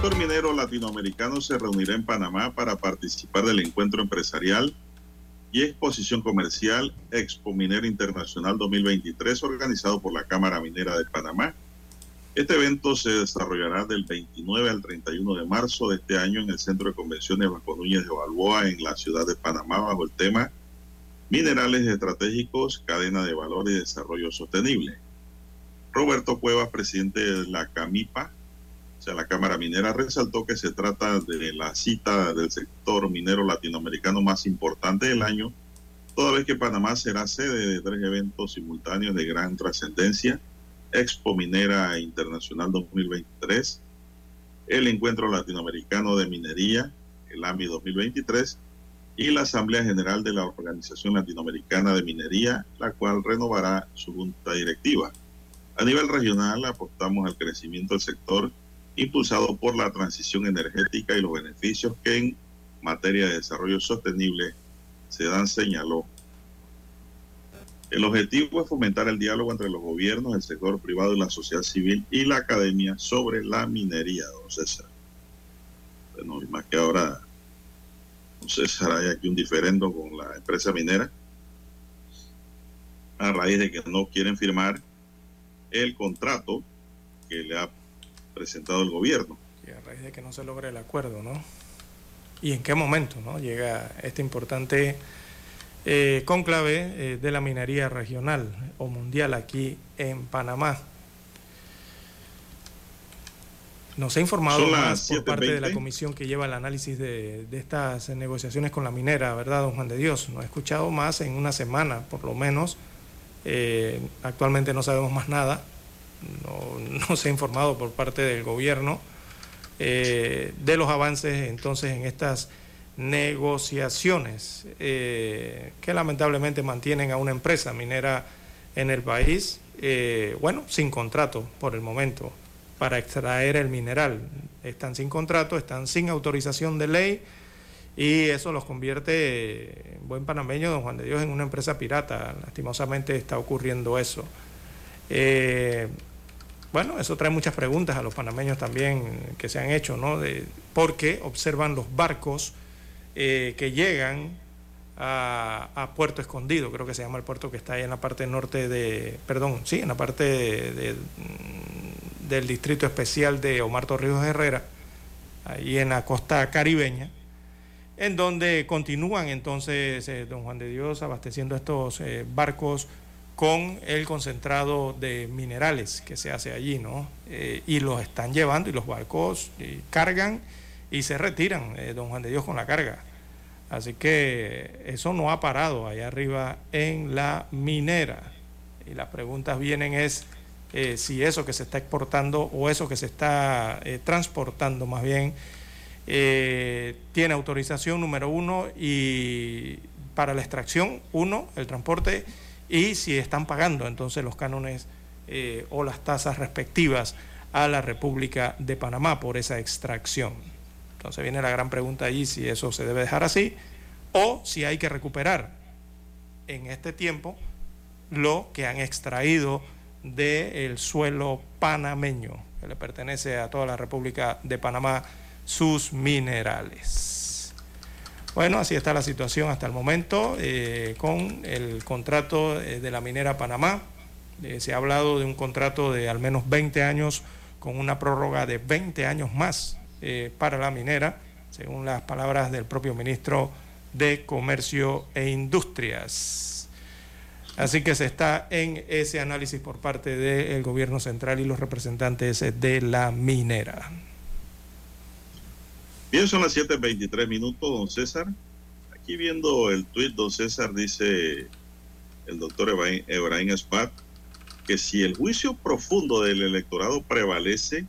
Sector minero latinoamericano se reunirá en Panamá para participar del encuentro empresarial y exposición comercial Expo Minera Internacional 2023 organizado por la Cámara Minera de Panamá. Este evento se desarrollará del 29 al 31 de marzo de este año en el Centro de Convenciones Bajo Núñez de Balboa en la ciudad de Panamá bajo el tema Minerales estratégicos, cadena de valor y desarrollo sostenible. Roberto Cuevas, presidente de la CAMIPA, o sea, la Cámara Minera resaltó que se trata de la cita del sector minero latinoamericano más importante del año, toda vez que Panamá será sede de tres eventos simultáneos de gran trascendencia, Expo Minera Internacional 2023, el Encuentro Latinoamericano de Minería, el AMI 2023, y la Asamblea General de la Organización Latinoamericana de Minería, la cual renovará su junta directiva. A nivel regional, apostamos al crecimiento del sector impulsado por la transición energética y los beneficios que en materia de desarrollo sostenible se dan, señaló. El objetivo es fomentar el diálogo entre los gobiernos, el sector privado y la sociedad civil y la academia sobre la minería, don César. Bueno, y más que ahora, don César, hay aquí un diferendo con la empresa minera a raíz de que no quieren firmar el contrato que le ha presentado el gobierno. Y a raíz de que no se logre el acuerdo, ¿no? ¿Y en qué momento ¿no? llega este importante eh, cónclave eh, de la minería regional o mundial aquí en Panamá? Nos ha informado más por parte de la 7:20. comisión que lleva el análisis de, de estas negociaciones con la minera, ¿verdad, don Juan de Dios? No he escuchado más en una semana, por lo menos. Eh, actualmente no sabemos más nada. No, no se ha informado por parte del gobierno eh, de los avances entonces en estas negociaciones eh, que lamentablemente mantienen a una empresa minera en el país, eh, bueno, sin contrato por el momento para extraer el mineral. Están sin contrato, están sin autorización de ley y eso los convierte, en buen panameño, don Juan de Dios, en una empresa pirata. Lastimosamente está ocurriendo eso. Bueno, eso trae muchas preguntas a los panameños también que se han hecho, ¿no? De, porque observan los barcos eh, que llegan a, Puerto Escondido, creo que se llama el puerto que está ahí en la parte norte de, perdón, sí, en la parte de, del distrito especial de Omar Torrijos Herrera, ahí en la costa caribeña, en donde continúan entonces, eh, don Juan de Dios, abasteciendo estos eh, barcos con el concentrado de minerales que se hace allí, ¿no? Eh, y los están llevando y los barcos eh, cargan y se retiran, eh, don Juan de Dios, con la carga. Así que eso no ha parado allá arriba en la minera. Y las preguntas vienen es si eso que se está exportando o eso que se está transportando más bien tiene autorización número uno y para la extracción, uno, el transporte y si están pagando entonces los cánones eh, o las tasas respectivas a la República de Panamá por esa extracción. Entonces viene la gran pregunta allí si eso se debe dejar así o si hay que recuperar en este tiempo lo que han extraído del suelo panameño, que le pertenece a toda la República de Panamá, sus minerales. Bueno, así está la situación hasta el momento eh, con el contrato eh, de la minera Panamá. Eh, se ha hablado de un contrato de al menos 20 años con una prórroga de 20 años más para la minera, según las palabras del propio ministro de Comercio e Industrias. Así que se está en ese análisis por parte del gobierno central y los representantes de la minera. Bien, son las 7.23 minutos, don César. Aquí viendo el tuit, don César dice el doctor Ebrahim Espat que si el juicio profundo del electorado prevalece,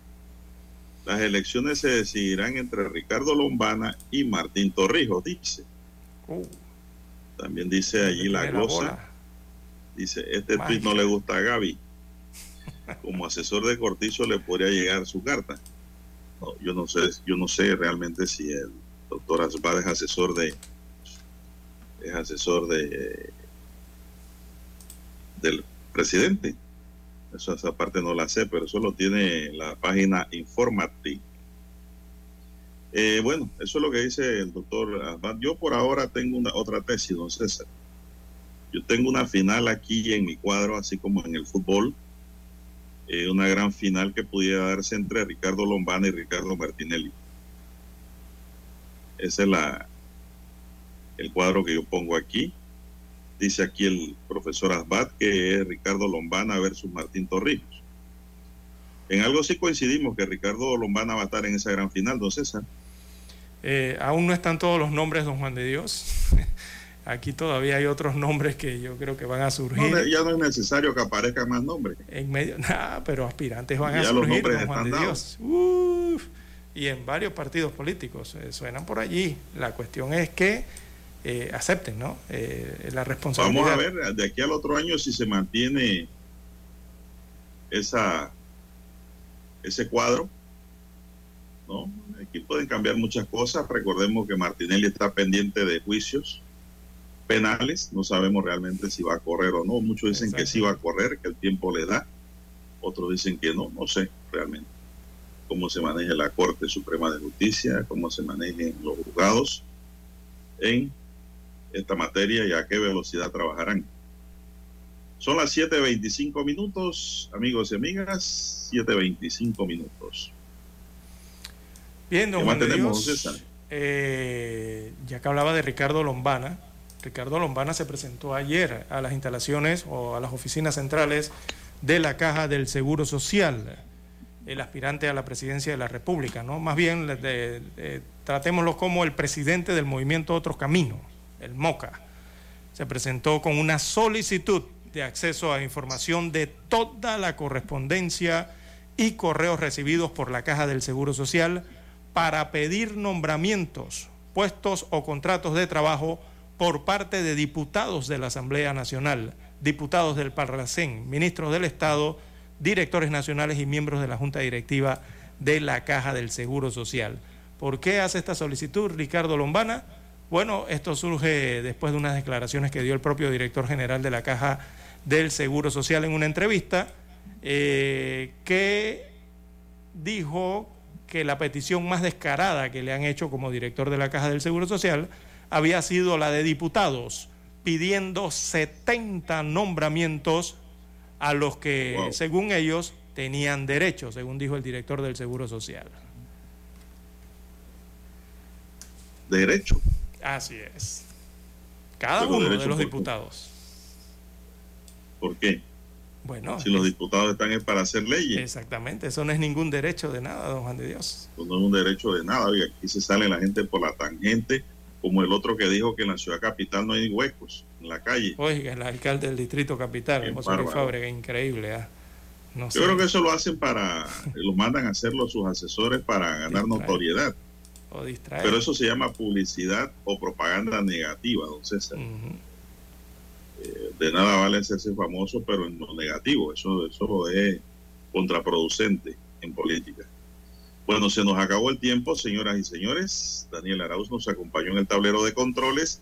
las elecciones se decidirán entre Ricardo Lombana y Martín Torrijos, dice. Uh. También dice allí la glosa. Dice, este tweet no le gusta a Gaby. Como asesor de Cortizo le podría llegar su carta. Yo no sé, yo no sé realmente si el doctor Asbad es asesor de es asesor de del presidente. Eso esa parte no la sé, pero eso lo tiene la página Informati. Eh, bueno, eso es lo que dice el doctor Yo por ahora tengo una otra tesis, don César. Yo tengo una final aquí en mi cuadro, así como en el fútbol. Eh, una gran final que pudiera darse entre Ricardo Lombana y Ricardo Martinelli. Ese es la, el cuadro que yo pongo aquí. Dice aquí el profesor Asbat que es Ricardo Lombana versus Martín Torrijos. En algo sí coincidimos que Ricardo Lombana va a estar en esa gran final, don César. Eh, aún no están todos los nombres, don Juan de Dios. Aquí todavía hay otros nombres que yo creo que van a surgir. ya no es necesario que aparezcan más nombres. En medio, nada, pero aspirantes van a surgir, don Juan de Dios. y en varios partidos políticos eh, suenan por allí. La cuestión es que eh, acepten, ¿no? la responsabilidad. Vamos a ver de aquí al otro año si se mantiene esa ese cuadro, ¿no? Aquí pueden cambiar muchas cosas. Recordemos que Martinelli está pendiente de juicios penales. No sabemos realmente si va a correr o no. Muchos dicen que sí va a correr, que el tiempo le da. Otros dicen que no. No sé realmente cómo se maneja la Corte Suprema de Justicia, cómo se manejen los juzgados en esta materia y a qué velocidad trabajarán. Son las 7.25 minutos, amigos y amigas, 7.25 minutos. Bien, don Juan de Dios, eh, ya que hablaba de Ricardo Lombana, Ricardo Lombana se presentó ayer a las instalaciones o a las oficinas centrales de la Caja del Seguro Social, el aspirante a la presidencia de la República, ¿no? Más bien tratémoslo como el presidente del movimiento Otros Caminos, el MOCA. Se presentó con una solicitud de acceso a información de toda la correspondencia y correos recibidos por la Caja del Seguro Social para pedir nombramientos, puestos o contratos de trabajo por parte de diputados de la Asamblea Nacional, diputados del Parlacén, ministros del Estado, directores nacionales y miembros de la Junta Directiva de la Caja del Seguro Social. ¿Por qué hace esta solicitud Ricardo Lombana? Bueno, esto surge después de unas declaraciones que dio el propio director general de la Caja del Seguro Social en una entrevista, eh, que dijo que la petición más descarada que le han hecho como director de la Caja del Seguro Social había sido la de diputados, pidiendo 70 nombramientos a los que, según ellos, tenían derecho, según dijo el director del Seguro Social. ¿Derecho? Así es. Cada uno de los diputados. ¿Por qué? Bueno, si los diputados están es para hacer leyes. Exactamente, eso no es ningún derecho de nada, don Juan de Dios. no es un derecho de nada, y aquí se sale la gente por la tangente, como el otro que dijo que en la ciudad capital no hay huecos en la calle. Oiga, el alcalde del distrito capital, José Luis Fábrega, increíble. ¿ah? Yo creo que eso lo hacen para, lo mandan a hacerlo sus asesores para ganar notoriedad. O distraer. Pero eso se llama publicidad o propaganda negativa, don César. Eh, de nada vale hacerse famoso, pero en lo negativo, eso, eso es contraproducente. en política. Bueno, se nos acabó el tiempo, señoras y señores. Daniel Arauz nos acompañó en el tablero de controles.